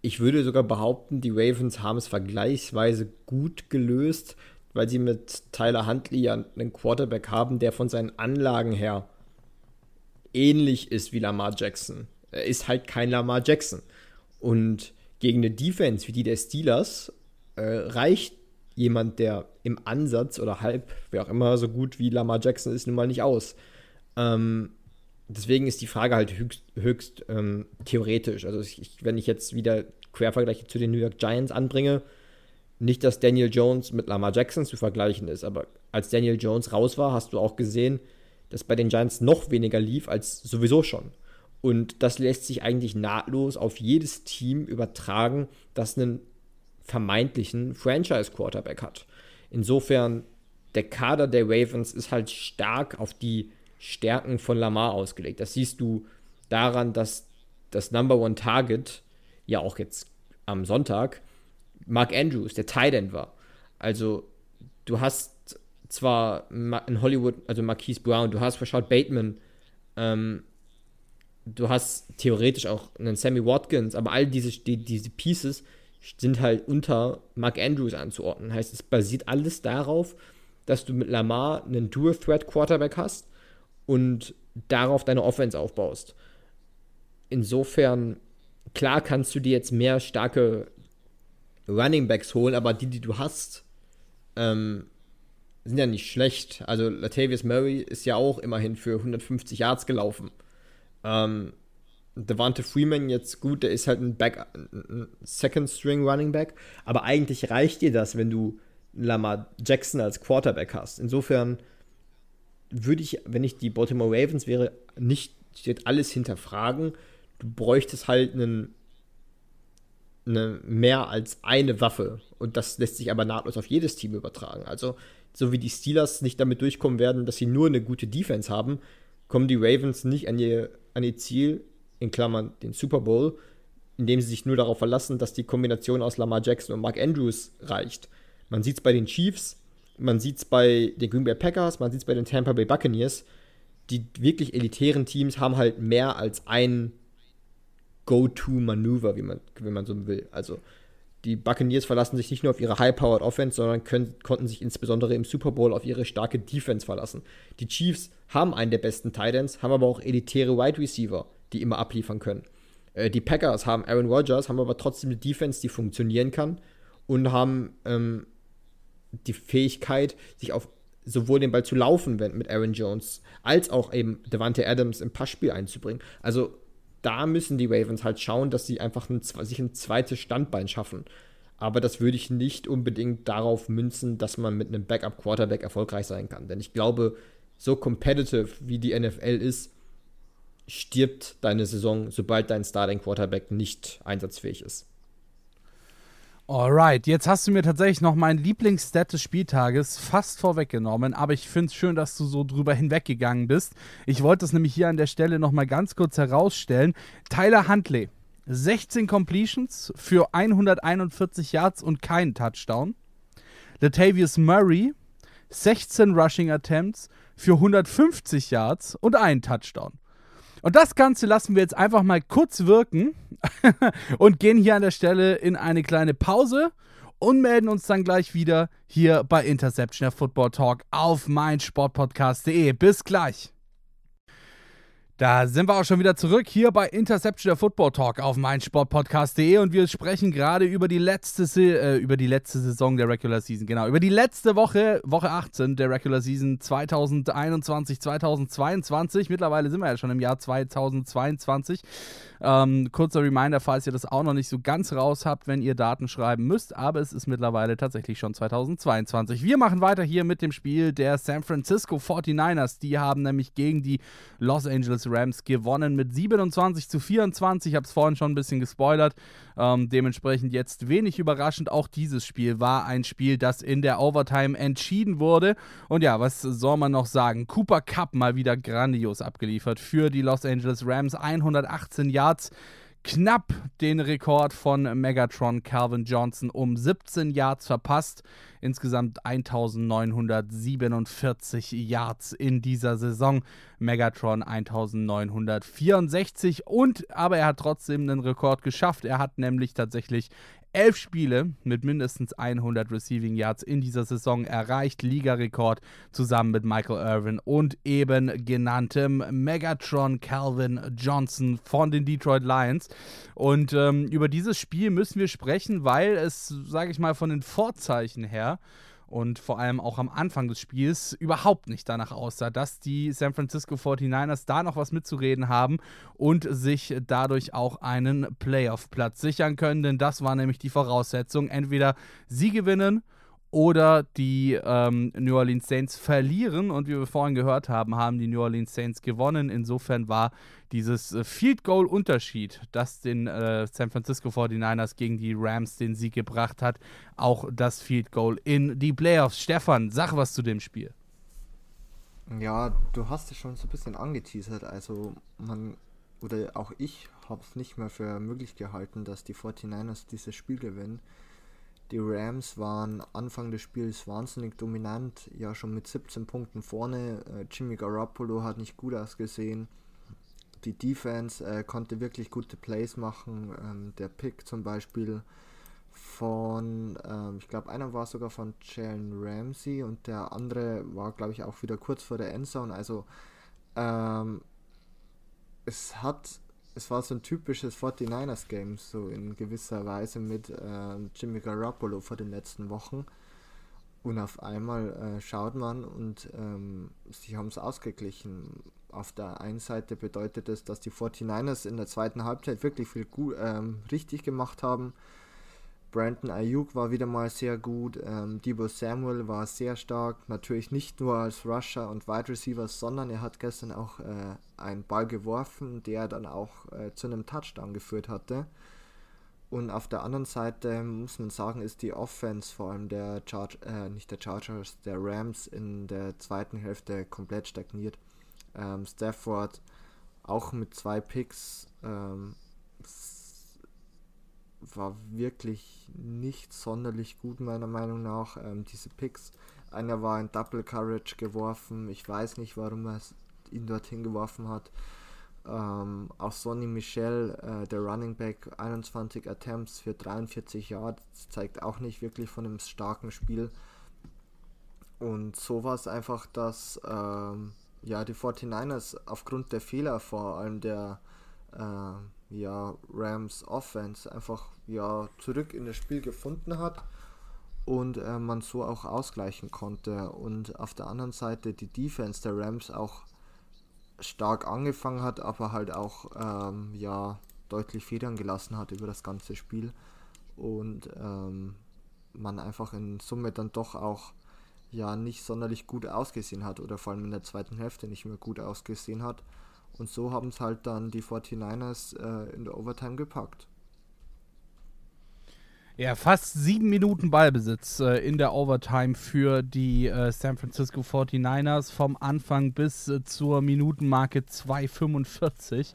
ich würde sogar behaupten, die Ravens haben es vergleichsweise gut gelöst, weil sie mit Tyler Huntley ja einen Quarterback haben, der von seinen Anlagen her ähnlich ist wie Lamar Jackson. Er ist halt kein Lamar Jackson. Und gegen eine Defense wie die der Steelers äh, reicht jemand, der im Ansatz oder halb, wer auch immer, so gut wie Lamar Jackson ist, nun mal nicht aus. Ähm, deswegen ist die Frage halt höchst, höchst ähm, theoretisch. Also ich, wenn ich jetzt wieder Quervergleiche zu den New York Giants anbringe, nicht, dass Daniel Jones mit Lamar Jackson zu vergleichen ist, aber als Daniel Jones raus war, hast du auch gesehen, dass bei den Giants noch weniger lief als sowieso schon. Und das lässt sich eigentlich nahtlos auf jedes Team übertragen, das einen vermeintlichen Franchise-Quarterback hat. Insofern, der Kader der Ravens ist halt stark auf die Stärken von Lamar ausgelegt. Das siehst du daran, dass das Number One Target ja auch jetzt am Sonntag Mark Andrews, der Tight war. Also du hast zwar in Hollywood, also Marquise Brown, du hast Rashad Bateman, ähm, du hast theoretisch auch einen Sammy Watkins, aber all diese, die, diese Pieces sind halt unter Mark Andrews anzuordnen. Heißt, es basiert alles darauf, dass du mit Lamar einen Dual-Threat-Quarterback hast und darauf deine Offense aufbaust. Insofern, klar kannst du dir jetzt mehr starke Running Backs holen, aber die, die du hast, ähm, sind ja nicht schlecht. Also Latavius Murray ist ja auch immerhin für 150 Yards gelaufen. Ähm, Devante Freeman jetzt gut, der ist halt ein, Back, ein Second String Running Back, aber eigentlich reicht dir das, wenn du Lamar Jackson als Quarterback hast. Insofern würde ich, wenn ich die Baltimore Ravens wäre, nicht alles hinterfragen. Du bräuchtest halt einen, eine, mehr als eine Waffe und das lässt sich aber nahtlos auf jedes Team übertragen. Also so wie die Steelers nicht damit durchkommen werden, dass sie nur eine gute Defense haben, kommen die Ravens nicht an ihr, an ihr Ziel, in Klammern den Super Bowl, indem sie sich nur darauf verlassen, dass die Kombination aus Lamar Jackson und Mark Andrews reicht. Man sieht es bei den Chiefs, man sieht es bei den Green Bay Packers, man sieht es bei den Tampa Bay Buccaneers. Die wirklich elitären Teams haben halt mehr als ein Go-To-Manöver, wie man, wenn man so will. Also die Buccaneers verlassen sich nicht nur auf ihre High-Powered Offense, sondern können, konnten sich insbesondere im Super Bowl auf ihre starke Defense verlassen. Die Chiefs haben einen der besten Titans, haben aber auch elitäre Wide Receiver die immer abliefern können. Äh, die Packers haben Aaron Rodgers, haben aber trotzdem eine Defense, die funktionieren kann und haben ähm, die Fähigkeit, sich auf sowohl den Ball zu laufen mit Aaron Jones, als auch eben Devante Adams im Passspiel einzubringen. Also da müssen die Ravens halt schauen, dass sie einfach ein, sich ein zweites Standbein schaffen. Aber das würde ich nicht unbedingt darauf münzen, dass man mit einem Backup-Quarterback erfolgreich sein kann. Denn ich glaube, so competitive wie die NFL ist, stirbt deine Saison, sobald dein Starting Quarterback nicht einsatzfähig ist. Alright, jetzt hast du mir tatsächlich noch meinen Lieblingsstat des Spieltages fast vorweggenommen, aber ich finde es schön, dass du so drüber hinweggegangen bist. Ich wollte es nämlich hier an der Stelle nochmal ganz kurz herausstellen. Tyler Huntley, 16 Completions für 141 Yards und keinen Touchdown. Latavius Murray, 16 Rushing Attempts für 150 Yards und einen Touchdown. Und das Ganze lassen wir jetzt einfach mal kurz wirken (laughs) und gehen hier an der Stelle in eine kleine Pause und melden uns dann gleich wieder hier bei Interception der Football Talk auf meinsportpodcast.de. Bis gleich. Da sind wir auch schon wieder zurück hier bei Interception der Football Talk auf meinsportpodcast.de und wir sprechen gerade über die letzte äh, über die letzte Saison der Regular Season, genau, über die letzte Woche, Woche 18 der Regular Season 2021 2022. Mittlerweile sind wir ja schon im Jahr 2022. Ähm, kurzer Reminder, falls ihr das auch noch nicht so ganz raus habt, wenn ihr Daten schreiben müsst, aber es ist mittlerweile tatsächlich schon 2022. Wir machen weiter hier mit dem Spiel der San Francisco 49ers. Die haben nämlich gegen die Los Angeles Rams gewonnen mit 27 zu 24. Ich habe es vorhin schon ein bisschen gespoilert. Ähm, dementsprechend jetzt wenig überraschend. Auch dieses Spiel war ein Spiel, das in der Overtime entschieden wurde. Und ja, was soll man noch sagen? Cooper Cup mal wieder grandios abgeliefert für die Los Angeles Rams. 118 Yards knapp den Rekord von Megatron Calvin Johnson um 17 Yards verpasst. Insgesamt 1947 Yards in dieser Saison. Megatron 1964 und aber er hat trotzdem einen Rekord geschafft. Er hat nämlich tatsächlich elf Spiele mit mindestens 100 Receiving Yards in dieser Saison erreicht. Ligarekord zusammen mit Michael Irvin und eben genanntem Megatron Calvin Johnson von den Detroit Lions. Und ähm, über dieses Spiel müssen wir sprechen, weil es, sage ich mal, von den Vorzeichen her und vor allem auch am Anfang des Spiels überhaupt nicht danach aussah, dass die San Francisco 49ers da noch was mitzureden haben und sich dadurch auch einen Playoff-Platz sichern können, denn das war nämlich die Voraussetzung. Entweder sie gewinnen oder die ähm, New Orleans Saints verlieren. Und wie wir vorhin gehört haben, haben die New Orleans Saints gewonnen. Insofern war dieses äh, Field Goal Unterschied, das den äh, San Francisco 49ers gegen die Rams den Sieg gebracht hat, auch das Field Goal in die Playoffs. Stefan, sag was zu dem Spiel. Ja, du hast es schon so ein bisschen angeteasert. Also man, oder auch ich habe es nicht mehr für möglich gehalten, dass die 49ers dieses Spiel gewinnen. Die Rams waren Anfang des Spiels wahnsinnig dominant, ja schon mit 17 Punkten vorne. Äh, Jimmy Garoppolo hat nicht gut ausgesehen. Die Defense äh, konnte wirklich gute Plays machen. Ähm, der Pick zum Beispiel von, ähm, ich glaube, einer war sogar von Jalen Ramsey und der andere war, glaube ich, auch wieder kurz vor der Endzone. Also ähm, es hat es war so ein typisches 49ers-Game, so in gewisser Weise mit äh, Jimmy Garoppolo vor den letzten Wochen. Und auf einmal äh, schaut man und ähm, sie haben es ausgeglichen. Auf der einen Seite bedeutet es, dass die 49ers in der zweiten Halbzeit wirklich viel gut, ähm, richtig gemacht haben. Brandon Ayuk war wieder mal sehr gut. Ähm, Debo Samuel war sehr stark. Natürlich nicht nur als Rusher und Wide Receiver, sondern er hat gestern auch äh, einen Ball geworfen, der dann auch äh, zu einem Touchdown geführt hatte. Und auf der anderen Seite muss man sagen, ist die Offense vor allem der Charge, äh, nicht der Chargers, der Rams in der zweiten Hälfte komplett stagniert. Ähm, Stafford auch mit zwei Picks ähm, war wirklich nicht sonderlich gut, meiner Meinung nach. Ähm, diese Picks, einer war in Double Courage geworfen. Ich weiß nicht, warum er ihn dorthin geworfen hat. Ähm, auch Sonny Michel, äh, der Running Back, 21 Attempts für 43 Yards, zeigt auch nicht wirklich von einem starken Spiel. Und so war es einfach, dass ähm, ja, die 49ers aufgrund der Fehler, vor allem der äh, ja, Rams Offense einfach ja, zurück in das Spiel gefunden hat und äh, man so auch ausgleichen konnte. Und auf der anderen Seite die Defense der Rams auch stark angefangen hat, aber halt auch ähm, ja, deutlich Federn gelassen hat über das ganze Spiel. Und ähm, man einfach in Summe dann doch auch ja nicht sonderlich gut ausgesehen hat oder vor allem in der zweiten Hälfte nicht mehr gut ausgesehen hat. Und so haben es halt dann die 49ers äh, in der Overtime gepackt. Ja, fast sieben Minuten Ballbesitz äh, in der Overtime für die äh, San Francisco 49ers vom Anfang bis äh, zur Minutenmarke 2,45.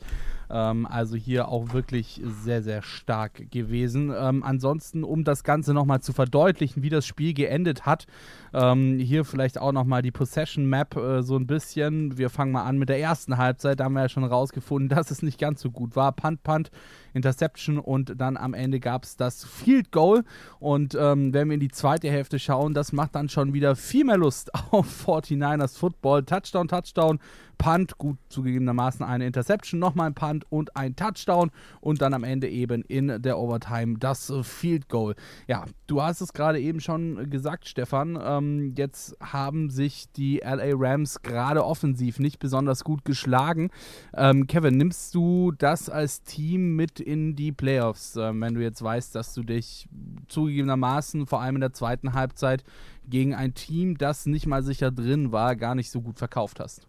Ähm, also hier auch wirklich sehr, sehr stark gewesen. Ähm, ansonsten, um das Ganze nochmal zu verdeutlichen, wie das Spiel geendet hat, ähm, hier vielleicht auch nochmal die Possession Map äh, so ein bisschen. Wir fangen mal an mit der ersten Halbzeit. Da haben wir ja schon rausgefunden, (laughs) dass es nicht ganz so gut war. Punt, Punt, Interception und dann am Ende gab es das Field Goal. Und ähm, wenn wir in die zweite Hälfte schauen, das macht dann schon wieder viel mehr Lust (laughs) auf 49ers Football. Touchdown, Touchdown, Punt, gut zugegebenermaßen eine Interception, nochmal ein Punt und ein Touchdown und dann am Ende eben in der Overtime das Field Goal. Ja, du hast es gerade eben schon gesagt, Stefan. Ähm, jetzt haben sich die LA Rams gerade offensiv nicht besonders gut geschlagen. Ähm, Kevin, nimmst du das als Team mit in die Playoffs, äh, wenn du jetzt weißt, dass du dich zugegebenermaßen vor allem in der zweiten Halbzeit gegen ein Team, das nicht mal sicher drin war, gar nicht so gut verkauft hast?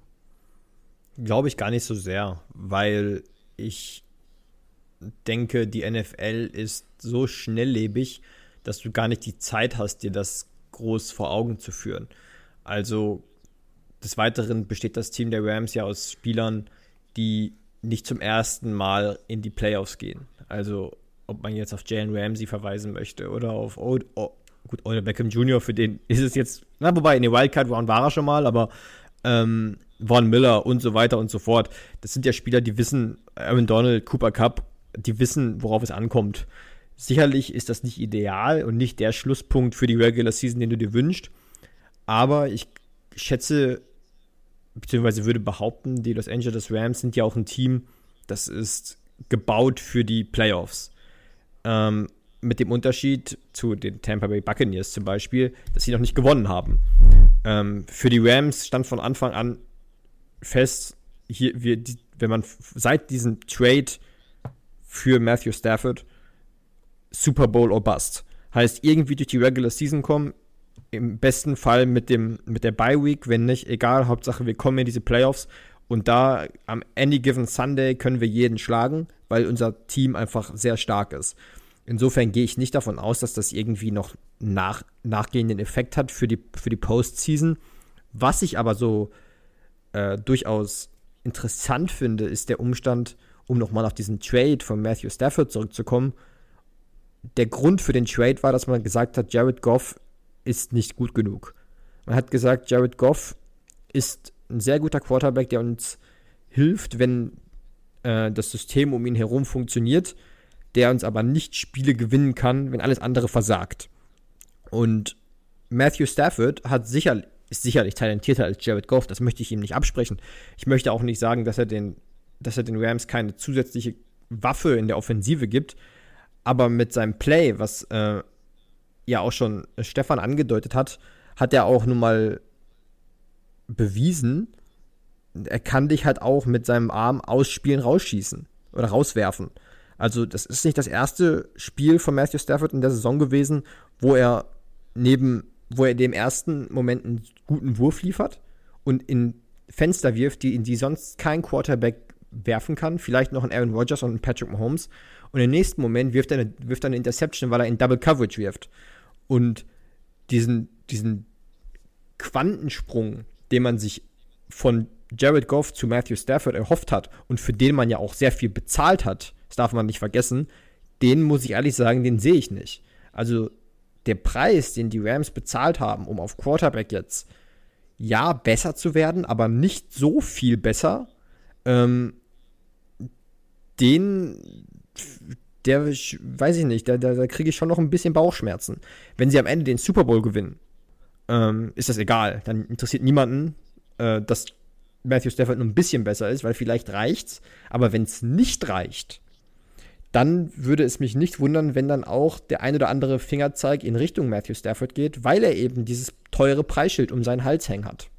Glaube ich gar nicht so sehr, weil ich denke, die NFL ist so schnelllebig, dass du gar nicht die Zeit hast, dir das groß vor Augen zu führen. Also des Weiteren besteht das Team der Rams ja aus Spielern, die nicht zum ersten Mal in die Playoffs gehen. Also ob man jetzt auf Jalen Ramsey verweisen möchte oder auf o o gut, Odell Beckham Jr., für den ist es jetzt, na, wobei in der Wildcard Round war er schon mal, aber ähm, Von Miller und so weiter und so fort. Das sind ja Spieler, die wissen, Aaron Donald, Cooper Cup, die wissen, worauf es ankommt. Sicherlich ist das nicht ideal und nicht der Schlusspunkt für die Regular Season, den du dir wünschst. Aber ich schätze, beziehungsweise würde behaupten, die Los Angeles Rams sind ja auch ein Team, das ist gebaut für die Playoffs. Ähm, mit dem Unterschied zu den Tampa Bay Buccaneers zum Beispiel, dass sie noch nicht gewonnen haben. Ähm, für die Rams stand von Anfang an fest, hier, wir, die, wenn man seit diesem Trade für Matthew Stafford Super Bowl or Bust. Heißt, irgendwie durch die Regular Season kommen, im besten Fall mit, dem, mit der Bye Week, wenn nicht, egal, Hauptsache wir kommen in diese Playoffs und da am Any Given Sunday können wir jeden schlagen, weil unser Team einfach sehr stark ist. Insofern gehe ich nicht davon aus, dass das irgendwie noch nach, nachgehenden Effekt hat für die, für die Postseason. Was ich aber so äh, durchaus interessant finde, ist der Umstand, um nochmal auf diesen Trade von Matthew Stafford zurückzukommen. Der Grund für den Trade war, dass man gesagt hat, Jared Goff ist nicht gut genug. Man hat gesagt, Jared Goff ist ein sehr guter Quarterback, der uns hilft, wenn äh, das System um ihn herum funktioniert, der uns aber nicht Spiele gewinnen kann, wenn alles andere versagt. Und Matthew Stafford hat sicher, ist sicherlich talentierter als Jared Goff, das möchte ich ihm nicht absprechen. Ich möchte auch nicht sagen, dass er den, dass er den Rams keine zusätzliche Waffe in der Offensive gibt, aber mit seinem Play, was äh, ja auch schon Stefan angedeutet hat, hat er auch nun mal bewiesen, er kann dich halt auch mit seinem Arm ausspielen, rausschießen oder rauswerfen. Also, das ist nicht das erste Spiel von Matthew Stafford in der Saison gewesen, wo er neben, wo er dem ersten Moment einen guten Wurf liefert und in Fenster wirft, die in die sonst kein Quarterback werfen kann. Vielleicht noch ein Aaron Rodgers und ein Patrick Mahomes. Und im nächsten Moment wirft er eine, wirft er eine Interception, weil er in Double Coverage wirft. Und diesen, diesen Quantensprung, den man sich von Jared Goff zu Matthew Stafford erhofft hat und für den man ja auch sehr viel bezahlt hat, das darf man nicht vergessen, den muss ich ehrlich sagen, den sehe ich nicht. Also der Preis, den die Rams bezahlt haben, um auf Quarterback jetzt ja besser zu werden, aber nicht so viel besser, ähm, den, der, weiß ich nicht, da, da, da kriege ich schon noch ein bisschen Bauchschmerzen. Wenn sie am Ende den Super Bowl gewinnen, ähm, ist das egal. Dann interessiert niemanden, äh, dass Matthew Stafford nur ein bisschen besser ist, weil vielleicht reicht's. Aber wenn es nicht reicht, dann würde es mich nicht wundern, wenn dann auch der ein oder andere Fingerzeig in Richtung Matthew Stafford geht, weil er eben dieses teure Preisschild um seinen Hals hängen hat.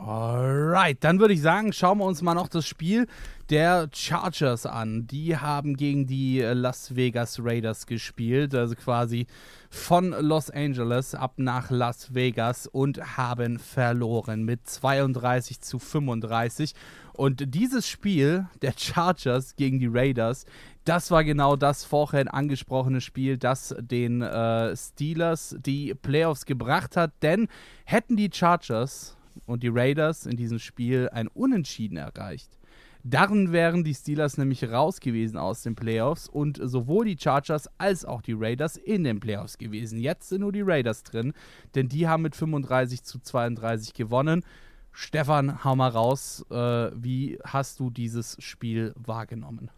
Alright, dann würde ich sagen, schauen wir uns mal noch das Spiel der Chargers an. Die haben gegen die Las Vegas Raiders gespielt, also quasi von Los Angeles ab nach Las Vegas und haben verloren mit 32 zu 35. Und dieses Spiel der Chargers gegen die Raiders, das war genau das vorhin angesprochene Spiel, das den äh, Steelers die Playoffs gebracht hat. Denn hätten die Chargers und die Raiders in diesem Spiel ein Unentschieden erreicht. Dann wären die Steelers nämlich raus gewesen aus den Playoffs und sowohl die Chargers als auch die Raiders in den Playoffs gewesen. Jetzt sind nur die Raiders drin, denn die haben mit 35 zu 32 gewonnen. Stefan, hau mal raus. Äh, wie hast du dieses Spiel wahrgenommen?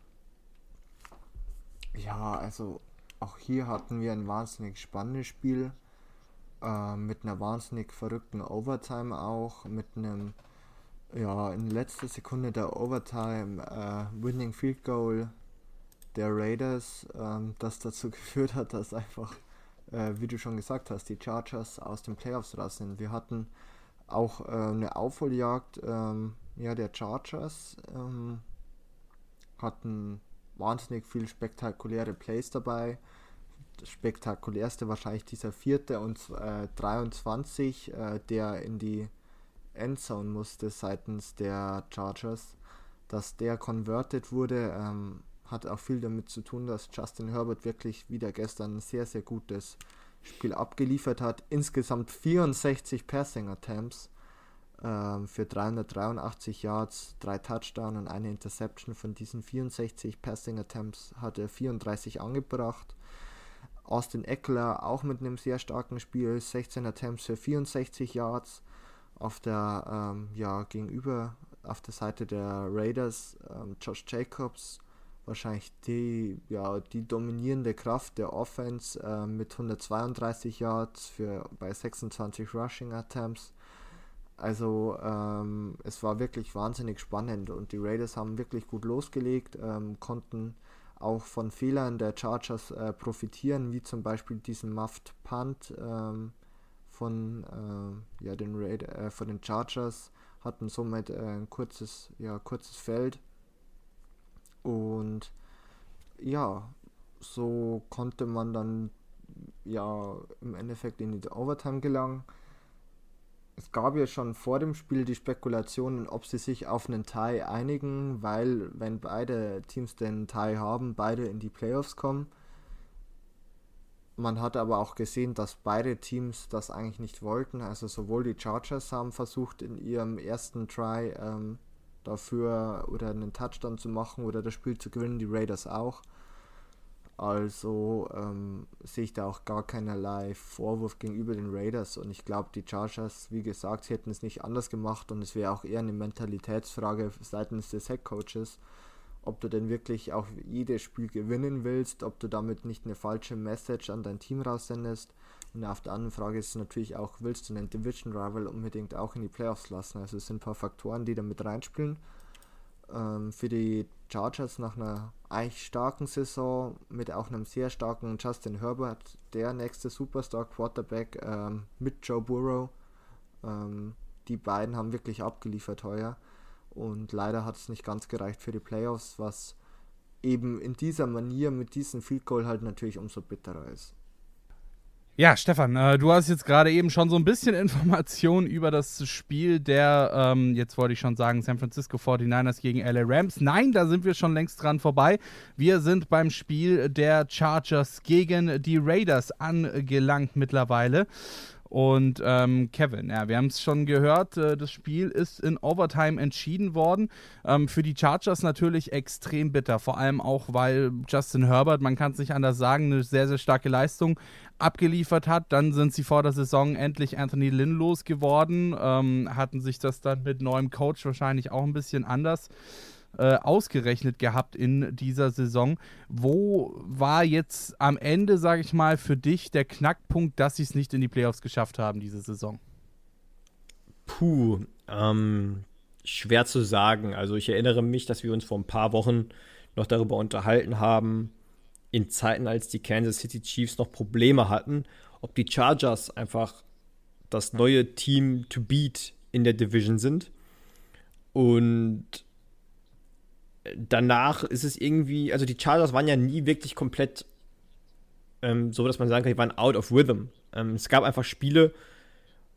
Ja, also auch hier hatten wir ein wahnsinnig spannendes Spiel. Äh, mit einer wahnsinnig verrückten Overtime auch, mit einem, ja, in letzter Sekunde der Overtime äh, Winning Field Goal der Raiders, ähm, das dazu (laughs) geführt hat, dass einfach, äh, wie du schon gesagt hast, die Chargers aus den Playoffs raus sind. Wir hatten auch äh, eine Aufholjagd ähm, ja, der Chargers, ähm, hatten wahnsinnig viel spektakuläre Plays dabei. Spektakulärste wahrscheinlich dieser vierte und äh, 23, äh, der in die Endzone musste seitens der Chargers. Dass der converted wurde, ähm, hat auch viel damit zu tun, dass Justin Herbert wirklich wieder gestern ein sehr, sehr gutes Spiel abgeliefert hat. Insgesamt 64 Passing Attempts ähm, für 383 Yards, drei Touchdowns und eine Interception. Von diesen 64 Passing Attempts hat er 34 angebracht. Austin Eckler auch mit einem sehr starken Spiel, 16 Attempts für 64 Yards. Auf der ähm, ja, gegenüber auf der Seite der Raiders ähm, Josh Jacobs wahrscheinlich die, ja, die dominierende Kraft der Offense äh, mit 132 Yards für bei 26 Rushing Attempts. Also ähm, es war wirklich wahnsinnig spannend und die Raiders haben wirklich gut losgelegt, ähm, konnten auch von Fehlern der Chargers äh, profitieren, wie zum Beispiel diesen Muffed Punt ähm, von, äh, ja, den Raid äh, von den Chargers, hatten somit äh, ein kurzes, ja, kurzes Feld und ja, so konnte man dann ja im Endeffekt in die Overtime gelangen. Es gab ja schon vor dem Spiel die Spekulationen, ob sie sich auf einen Tie einigen, weil wenn beide Teams den Tie haben, beide in die Playoffs kommen. Man hat aber auch gesehen, dass beide Teams das eigentlich nicht wollten. Also sowohl die Chargers haben versucht in ihrem ersten Try ähm, dafür oder einen Touchdown zu machen oder das Spiel zu gewinnen, die Raiders auch. Also ähm, sehe ich da auch gar keinerlei Vorwurf gegenüber den Raiders und ich glaube, die Chargers, wie gesagt, sie hätten es nicht anders gemacht und es wäre auch eher eine Mentalitätsfrage seitens des Headcoaches, ob du denn wirklich auch jedes Spiel gewinnen willst, ob du damit nicht eine falsche Message an dein Team raussendest. Und auf der anderen Frage ist natürlich auch, willst du einen Division Rival unbedingt auch in die Playoffs lassen? Also es sind ein paar Faktoren, die da mit reinspielen. Ähm, für die Chargers nach einer eigentlich starken Saison mit auch einem sehr starken Justin Herbert, der nächste Superstar Quarterback ähm, mit Joe Burrow. Ähm, die beiden haben wirklich abgeliefert heuer. Und leider hat es nicht ganz gereicht für die Playoffs, was eben in dieser Manier mit diesem Field Goal halt natürlich umso bitterer ist. Ja, Stefan, äh, du hast jetzt gerade eben schon so ein bisschen (laughs) Informationen über das Spiel der, ähm, jetzt wollte ich schon sagen, San Francisco 49ers gegen LA Rams. Nein, da sind wir schon längst dran vorbei. Wir sind beim Spiel der Chargers gegen die Raiders angelangt mittlerweile. Und ähm, Kevin, ja, wir haben es schon gehört, äh, das Spiel ist in Overtime entschieden worden. Ähm, für die Chargers natürlich extrem bitter, vor allem auch, weil Justin Herbert, man kann es nicht anders sagen, eine sehr, sehr starke Leistung abgeliefert hat. Dann sind sie vor der Saison endlich Anthony Lynn losgeworden, ähm, hatten sich das dann mit neuem Coach wahrscheinlich auch ein bisschen anders äh, ausgerechnet gehabt in dieser Saison. Wo war jetzt am Ende, sage ich mal, für dich der Knackpunkt, dass sie es nicht in die Playoffs geschafft haben diese Saison? Puh, ähm, schwer zu sagen. Also ich erinnere mich, dass wir uns vor ein paar Wochen noch darüber unterhalten haben, in Zeiten, als die Kansas City Chiefs noch Probleme hatten, ob die Chargers einfach das neue Team to beat in der Division sind. Und danach ist es irgendwie, also die Chargers waren ja nie wirklich komplett ähm, so, dass man sagen kann, die waren out of rhythm. Ähm, es gab einfach Spiele,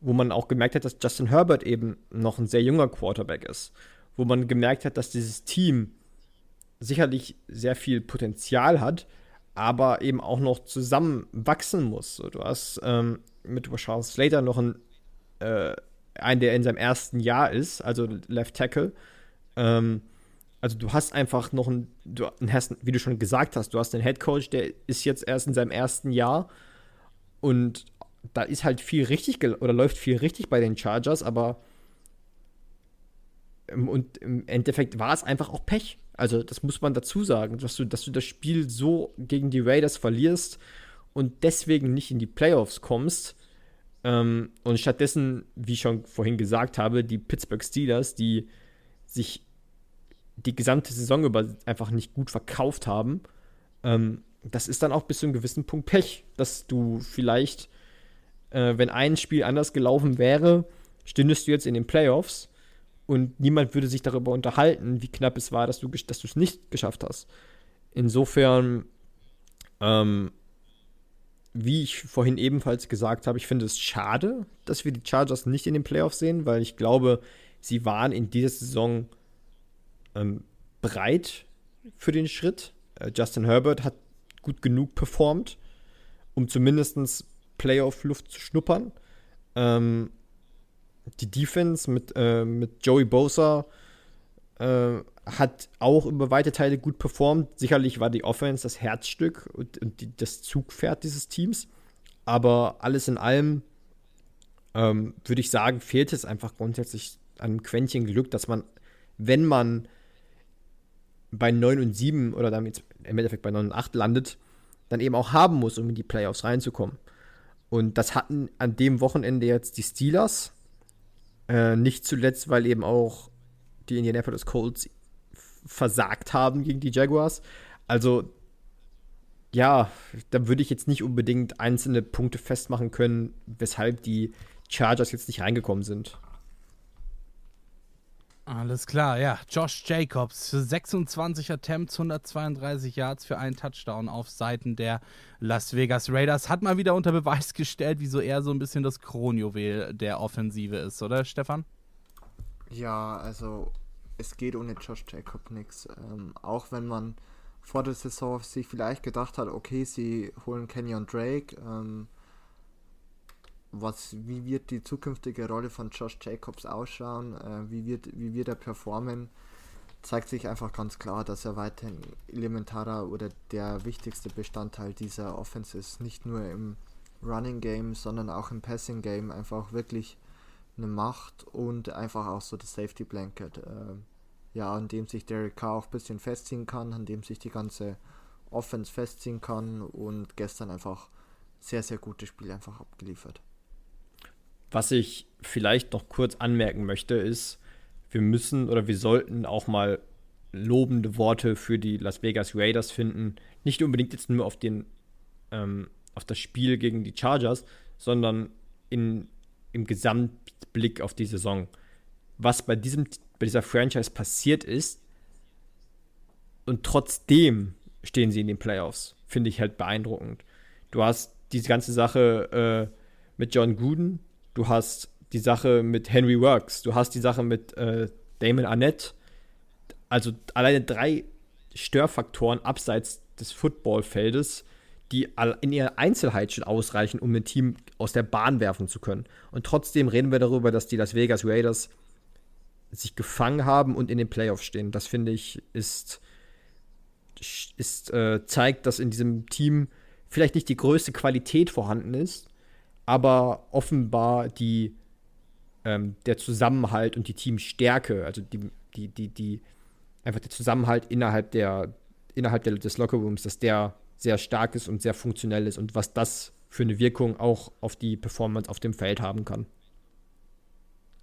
wo man auch gemerkt hat, dass Justin Herbert eben noch ein sehr junger Quarterback ist. Wo man gemerkt hat, dass dieses Team sicherlich sehr viel Potenzial hat, aber eben auch noch zusammenwachsen muss. So, du hast ähm, mit Charles Slater noch einen, äh, einen, der in seinem ersten Jahr ist, also Left Tackle. Ähm, also du hast einfach noch einen, du hast, wie du schon gesagt hast, du hast einen Head Coach, der ist jetzt erst in seinem ersten Jahr und da ist halt viel richtig oder läuft viel richtig bei den Chargers, aber und im Endeffekt war es einfach auch Pech. Also das muss man dazu sagen, dass du, dass du das Spiel so gegen die Raiders verlierst und deswegen nicht in die Playoffs kommst, Ähm, und stattdessen, wie ich schon vorhin gesagt habe, die Pittsburgh Steelers, die sich die gesamte Saison über einfach nicht gut verkauft haben, ähm, das ist dann auch bis zu einem gewissen Punkt Pech, dass du vielleicht, äh, wenn ein Spiel anders gelaufen wäre, stündest du jetzt in den Playoffs und niemand würde sich darüber unterhalten, wie knapp es war, dass du es nicht geschafft hast. Insofern ähm, wie ich vorhin ebenfalls gesagt habe, ich finde es schade, dass wir die Chargers nicht in den Playoffs sehen, weil ich glaube, sie waren in dieser Saison ähm, bereit für den Schritt. Äh, Justin Herbert hat gut genug performt, um zumindest Playoff-Luft zu schnuppern. Ähm, die Defense mit, äh, mit Joey Bosa äh, hat auch über weite Teile gut performt. Sicherlich war die Offense das Herzstück und, und die, das Zugpferd dieses Teams. Aber alles in allem ähm, würde ich sagen, fehlt es einfach grundsätzlich an einem Quäntchen Glück, dass man, wenn man bei 9 und 7 oder damit im Endeffekt bei 9 und 8 landet, dann eben auch haben muss, um in die Playoffs reinzukommen. Und das hatten an dem Wochenende jetzt die Steelers. Äh, nicht zuletzt, weil eben auch die Indianapolis Colts versagt haben gegen die Jaguars. Also, ja, da würde ich jetzt nicht unbedingt einzelne Punkte festmachen können, weshalb die Chargers jetzt nicht reingekommen sind. Alles klar, ja. Josh Jacobs, 26 Attempts, 132 Yards für einen Touchdown auf Seiten der Las Vegas Raiders. Hat mal wieder unter Beweis gestellt, wieso er so ein bisschen das Kronjuwel der Offensive ist, oder Stefan? Ja, also es geht ohne Josh Jacob nichts. Ähm, auch wenn man vor der Saison sich vielleicht gedacht hat, okay, sie holen Kenyon Drake. Ähm, was, wie wird die zukünftige Rolle von Josh Jacobs ausschauen? Äh, wie, wird, wie wird er performen? Zeigt sich einfach ganz klar, dass er weiterhin elementarer oder der wichtigste Bestandteil dieser Offense ist. Nicht nur im Running Game, sondern auch im Passing Game. Einfach wirklich eine Macht und einfach auch so das Safety Blanket. Äh, ja, an dem sich Derek Carr auch ein bisschen festziehen kann, an dem sich die ganze Offense festziehen kann und gestern einfach sehr, sehr gutes Spiel einfach abgeliefert. Was ich vielleicht noch kurz anmerken möchte, ist, wir müssen oder wir sollten auch mal lobende Worte für die Las Vegas Raiders finden. Nicht unbedingt jetzt nur auf den ähm, auf das Spiel gegen die Chargers, sondern in, im Gesamtblick auf die Saison. Was bei diesem bei dieser Franchise passiert ist. Und trotzdem stehen sie in den Playoffs. Finde ich halt beeindruckend. Du hast diese ganze Sache äh, mit John Gruden, du hast die Sache mit Henry Works, du hast die Sache mit äh, Damon Arnett. Also alleine drei Störfaktoren abseits des Footballfeldes, die in ihrer Einzelheit schon ausreichen, um ein Team aus der Bahn werfen zu können. Und trotzdem reden wir darüber, dass die Las Vegas Raiders sich gefangen haben und in den Playoffs stehen. Das finde ich ist, ist äh, zeigt, dass in diesem Team vielleicht nicht die größte Qualität vorhanden ist, aber offenbar die ähm, der Zusammenhalt und die Teamstärke, also die, die, die, die, einfach der Zusammenhalt innerhalb der, innerhalb der, des Lockerrooms, dass der sehr stark ist und sehr funktionell ist und was das für eine Wirkung auch auf die Performance auf dem Feld haben kann.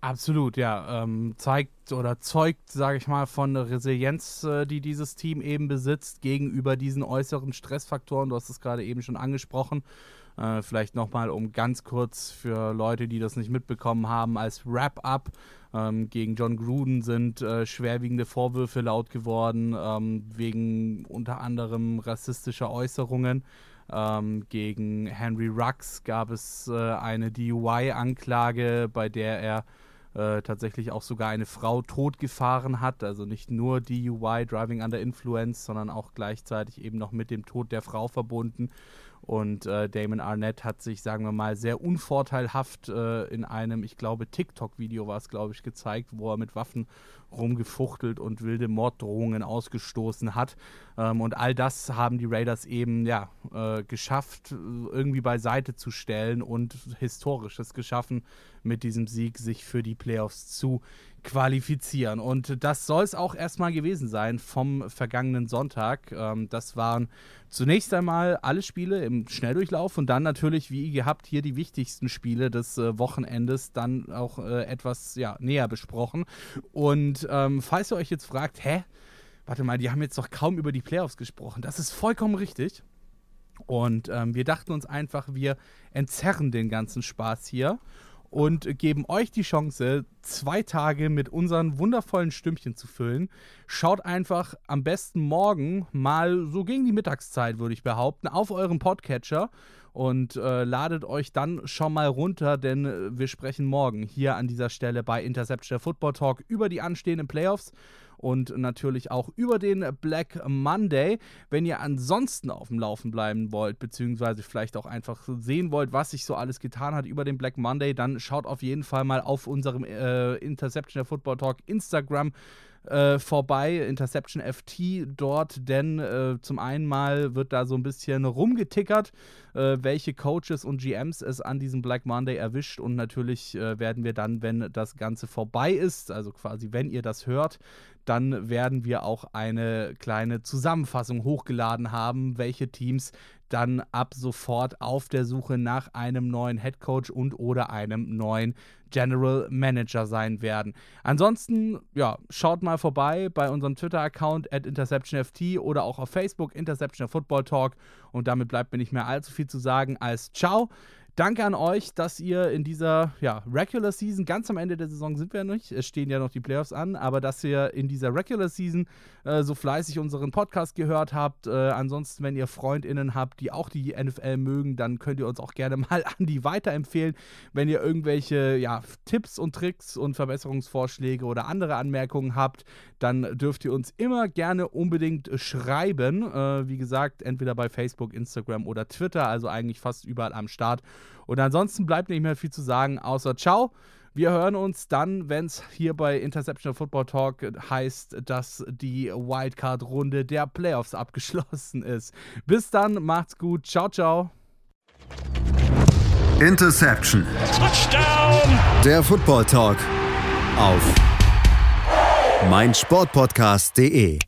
Absolut, ja. Ähm, zeigt oder zeugt, sage ich mal, von der Resilienz, äh, die dieses Team eben besitzt gegenüber diesen äußeren Stressfaktoren. Du hast es gerade eben schon angesprochen. Äh, vielleicht nochmal, um ganz kurz für Leute, die das nicht mitbekommen haben, als Wrap-up. Ähm, gegen John Gruden sind äh, schwerwiegende Vorwürfe laut geworden, ähm, wegen unter anderem rassistischer Äußerungen. Ähm, gegen Henry Rux gab es äh, eine DUI-Anklage, bei der er äh, tatsächlich auch sogar eine Frau totgefahren hat. Also nicht nur DUI, Driving Under Influence, sondern auch gleichzeitig eben noch mit dem Tod der Frau verbunden. Und äh, Damon Arnett hat sich, sagen wir mal, sehr unvorteilhaft äh, in einem, ich glaube, TikTok-Video war es, glaube ich, gezeigt, wo er mit Waffen rumgefuchtelt und wilde Morddrohungen ausgestoßen hat. Ähm, und all das haben die Raiders eben ja äh, geschafft, irgendwie beiseite zu stellen und Historisches geschaffen mit diesem Sieg, sich für die Playoffs zu qualifizieren. Und das soll es auch erstmal gewesen sein vom vergangenen Sonntag. Ähm, das waren zunächst einmal alle Spiele im Schnelldurchlauf und dann natürlich, wie gehabt, hier die wichtigsten Spiele des äh, Wochenendes dann auch äh, etwas ja, näher besprochen. Und ähm, falls ihr euch jetzt fragt, hä? Warte mal, die haben jetzt doch kaum über die Playoffs gesprochen. Das ist vollkommen richtig. Und ähm, wir dachten uns einfach, wir entzerren den ganzen Spaß hier und geben euch die Chance, zwei Tage mit unseren wundervollen Stümmchen zu füllen. Schaut einfach am besten morgen mal so gegen die Mittagszeit, würde ich behaupten, auf euren Podcatcher und äh, ladet euch dann schon mal runter, denn äh, wir sprechen morgen hier an dieser Stelle bei Interception Football Talk über die anstehenden Playoffs und natürlich auch über den Black Monday. Wenn ihr ansonsten auf dem Laufen bleiben wollt, beziehungsweise vielleicht auch einfach sehen wollt, was sich so alles getan hat über den Black Monday, dann schaut auf jeden Fall mal auf unserem äh, Interception Football Talk Instagram äh, vorbei, Interception FT dort, denn äh, zum einen mal wird da so ein bisschen rumgetickert, äh, welche Coaches und GMs es an diesem Black Monday erwischt und natürlich äh, werden wir dann, wenn das Ganze vorbei ist, also quasi wenn ihr das hört, dann werden wir auch eine kleine Zusammenfassung hochgeladen haben, welche Teams dann ab sofort auf der Suche nach einem neuen Head Coach und oder einem neuen General Manager sein werden. Ansonsten, ja, schaut mal vorbei bei unserem Twitter-Account at InterceptionFT oder auch auf Facebook Interception Football Talk. Und damit bleibt mir nicht mehr allzu viel zu sagen als Ciao. Danke an euch, dass ihr in dieser ja, Regular Season, ganz am Ende der Saison sind wir ja nicht, es stehen ja noch die Playoffs an, aber dass ihr in dieser Regular Season äh, so fleißig unseren Podcast gehört habt. Äh, ansonsten, wenn ihr FreundInnen habt, die auch die NFL mögen, dann könnt ihr uns auch gerne (laughs) mal an die weiterempfehlen. Wenn ihr irgendwelche ja, Tipps und Tricks und Verbesserungsvorschläge oder andere Anmerkungen habt, dann dürft ihr uns immer gerne unbedingt schreiben. Äh, wie gesagt, entweder bei Facebook, Instagram oder Twitter, also eigentlich fast überall am Start. Und ansonsten bleibt nicht mehr viel zu sagen, außer ciao. Wir hören uns dann, wenn es hier bei Interception Football Talk heißt, dass die Wildcard-Runde der Playoffs abgeschlossen ist. Bis dann, macht's gut. Ciao, ciao. Interception. Touchdown! Der Football Talk auf meinsportpodcast.de.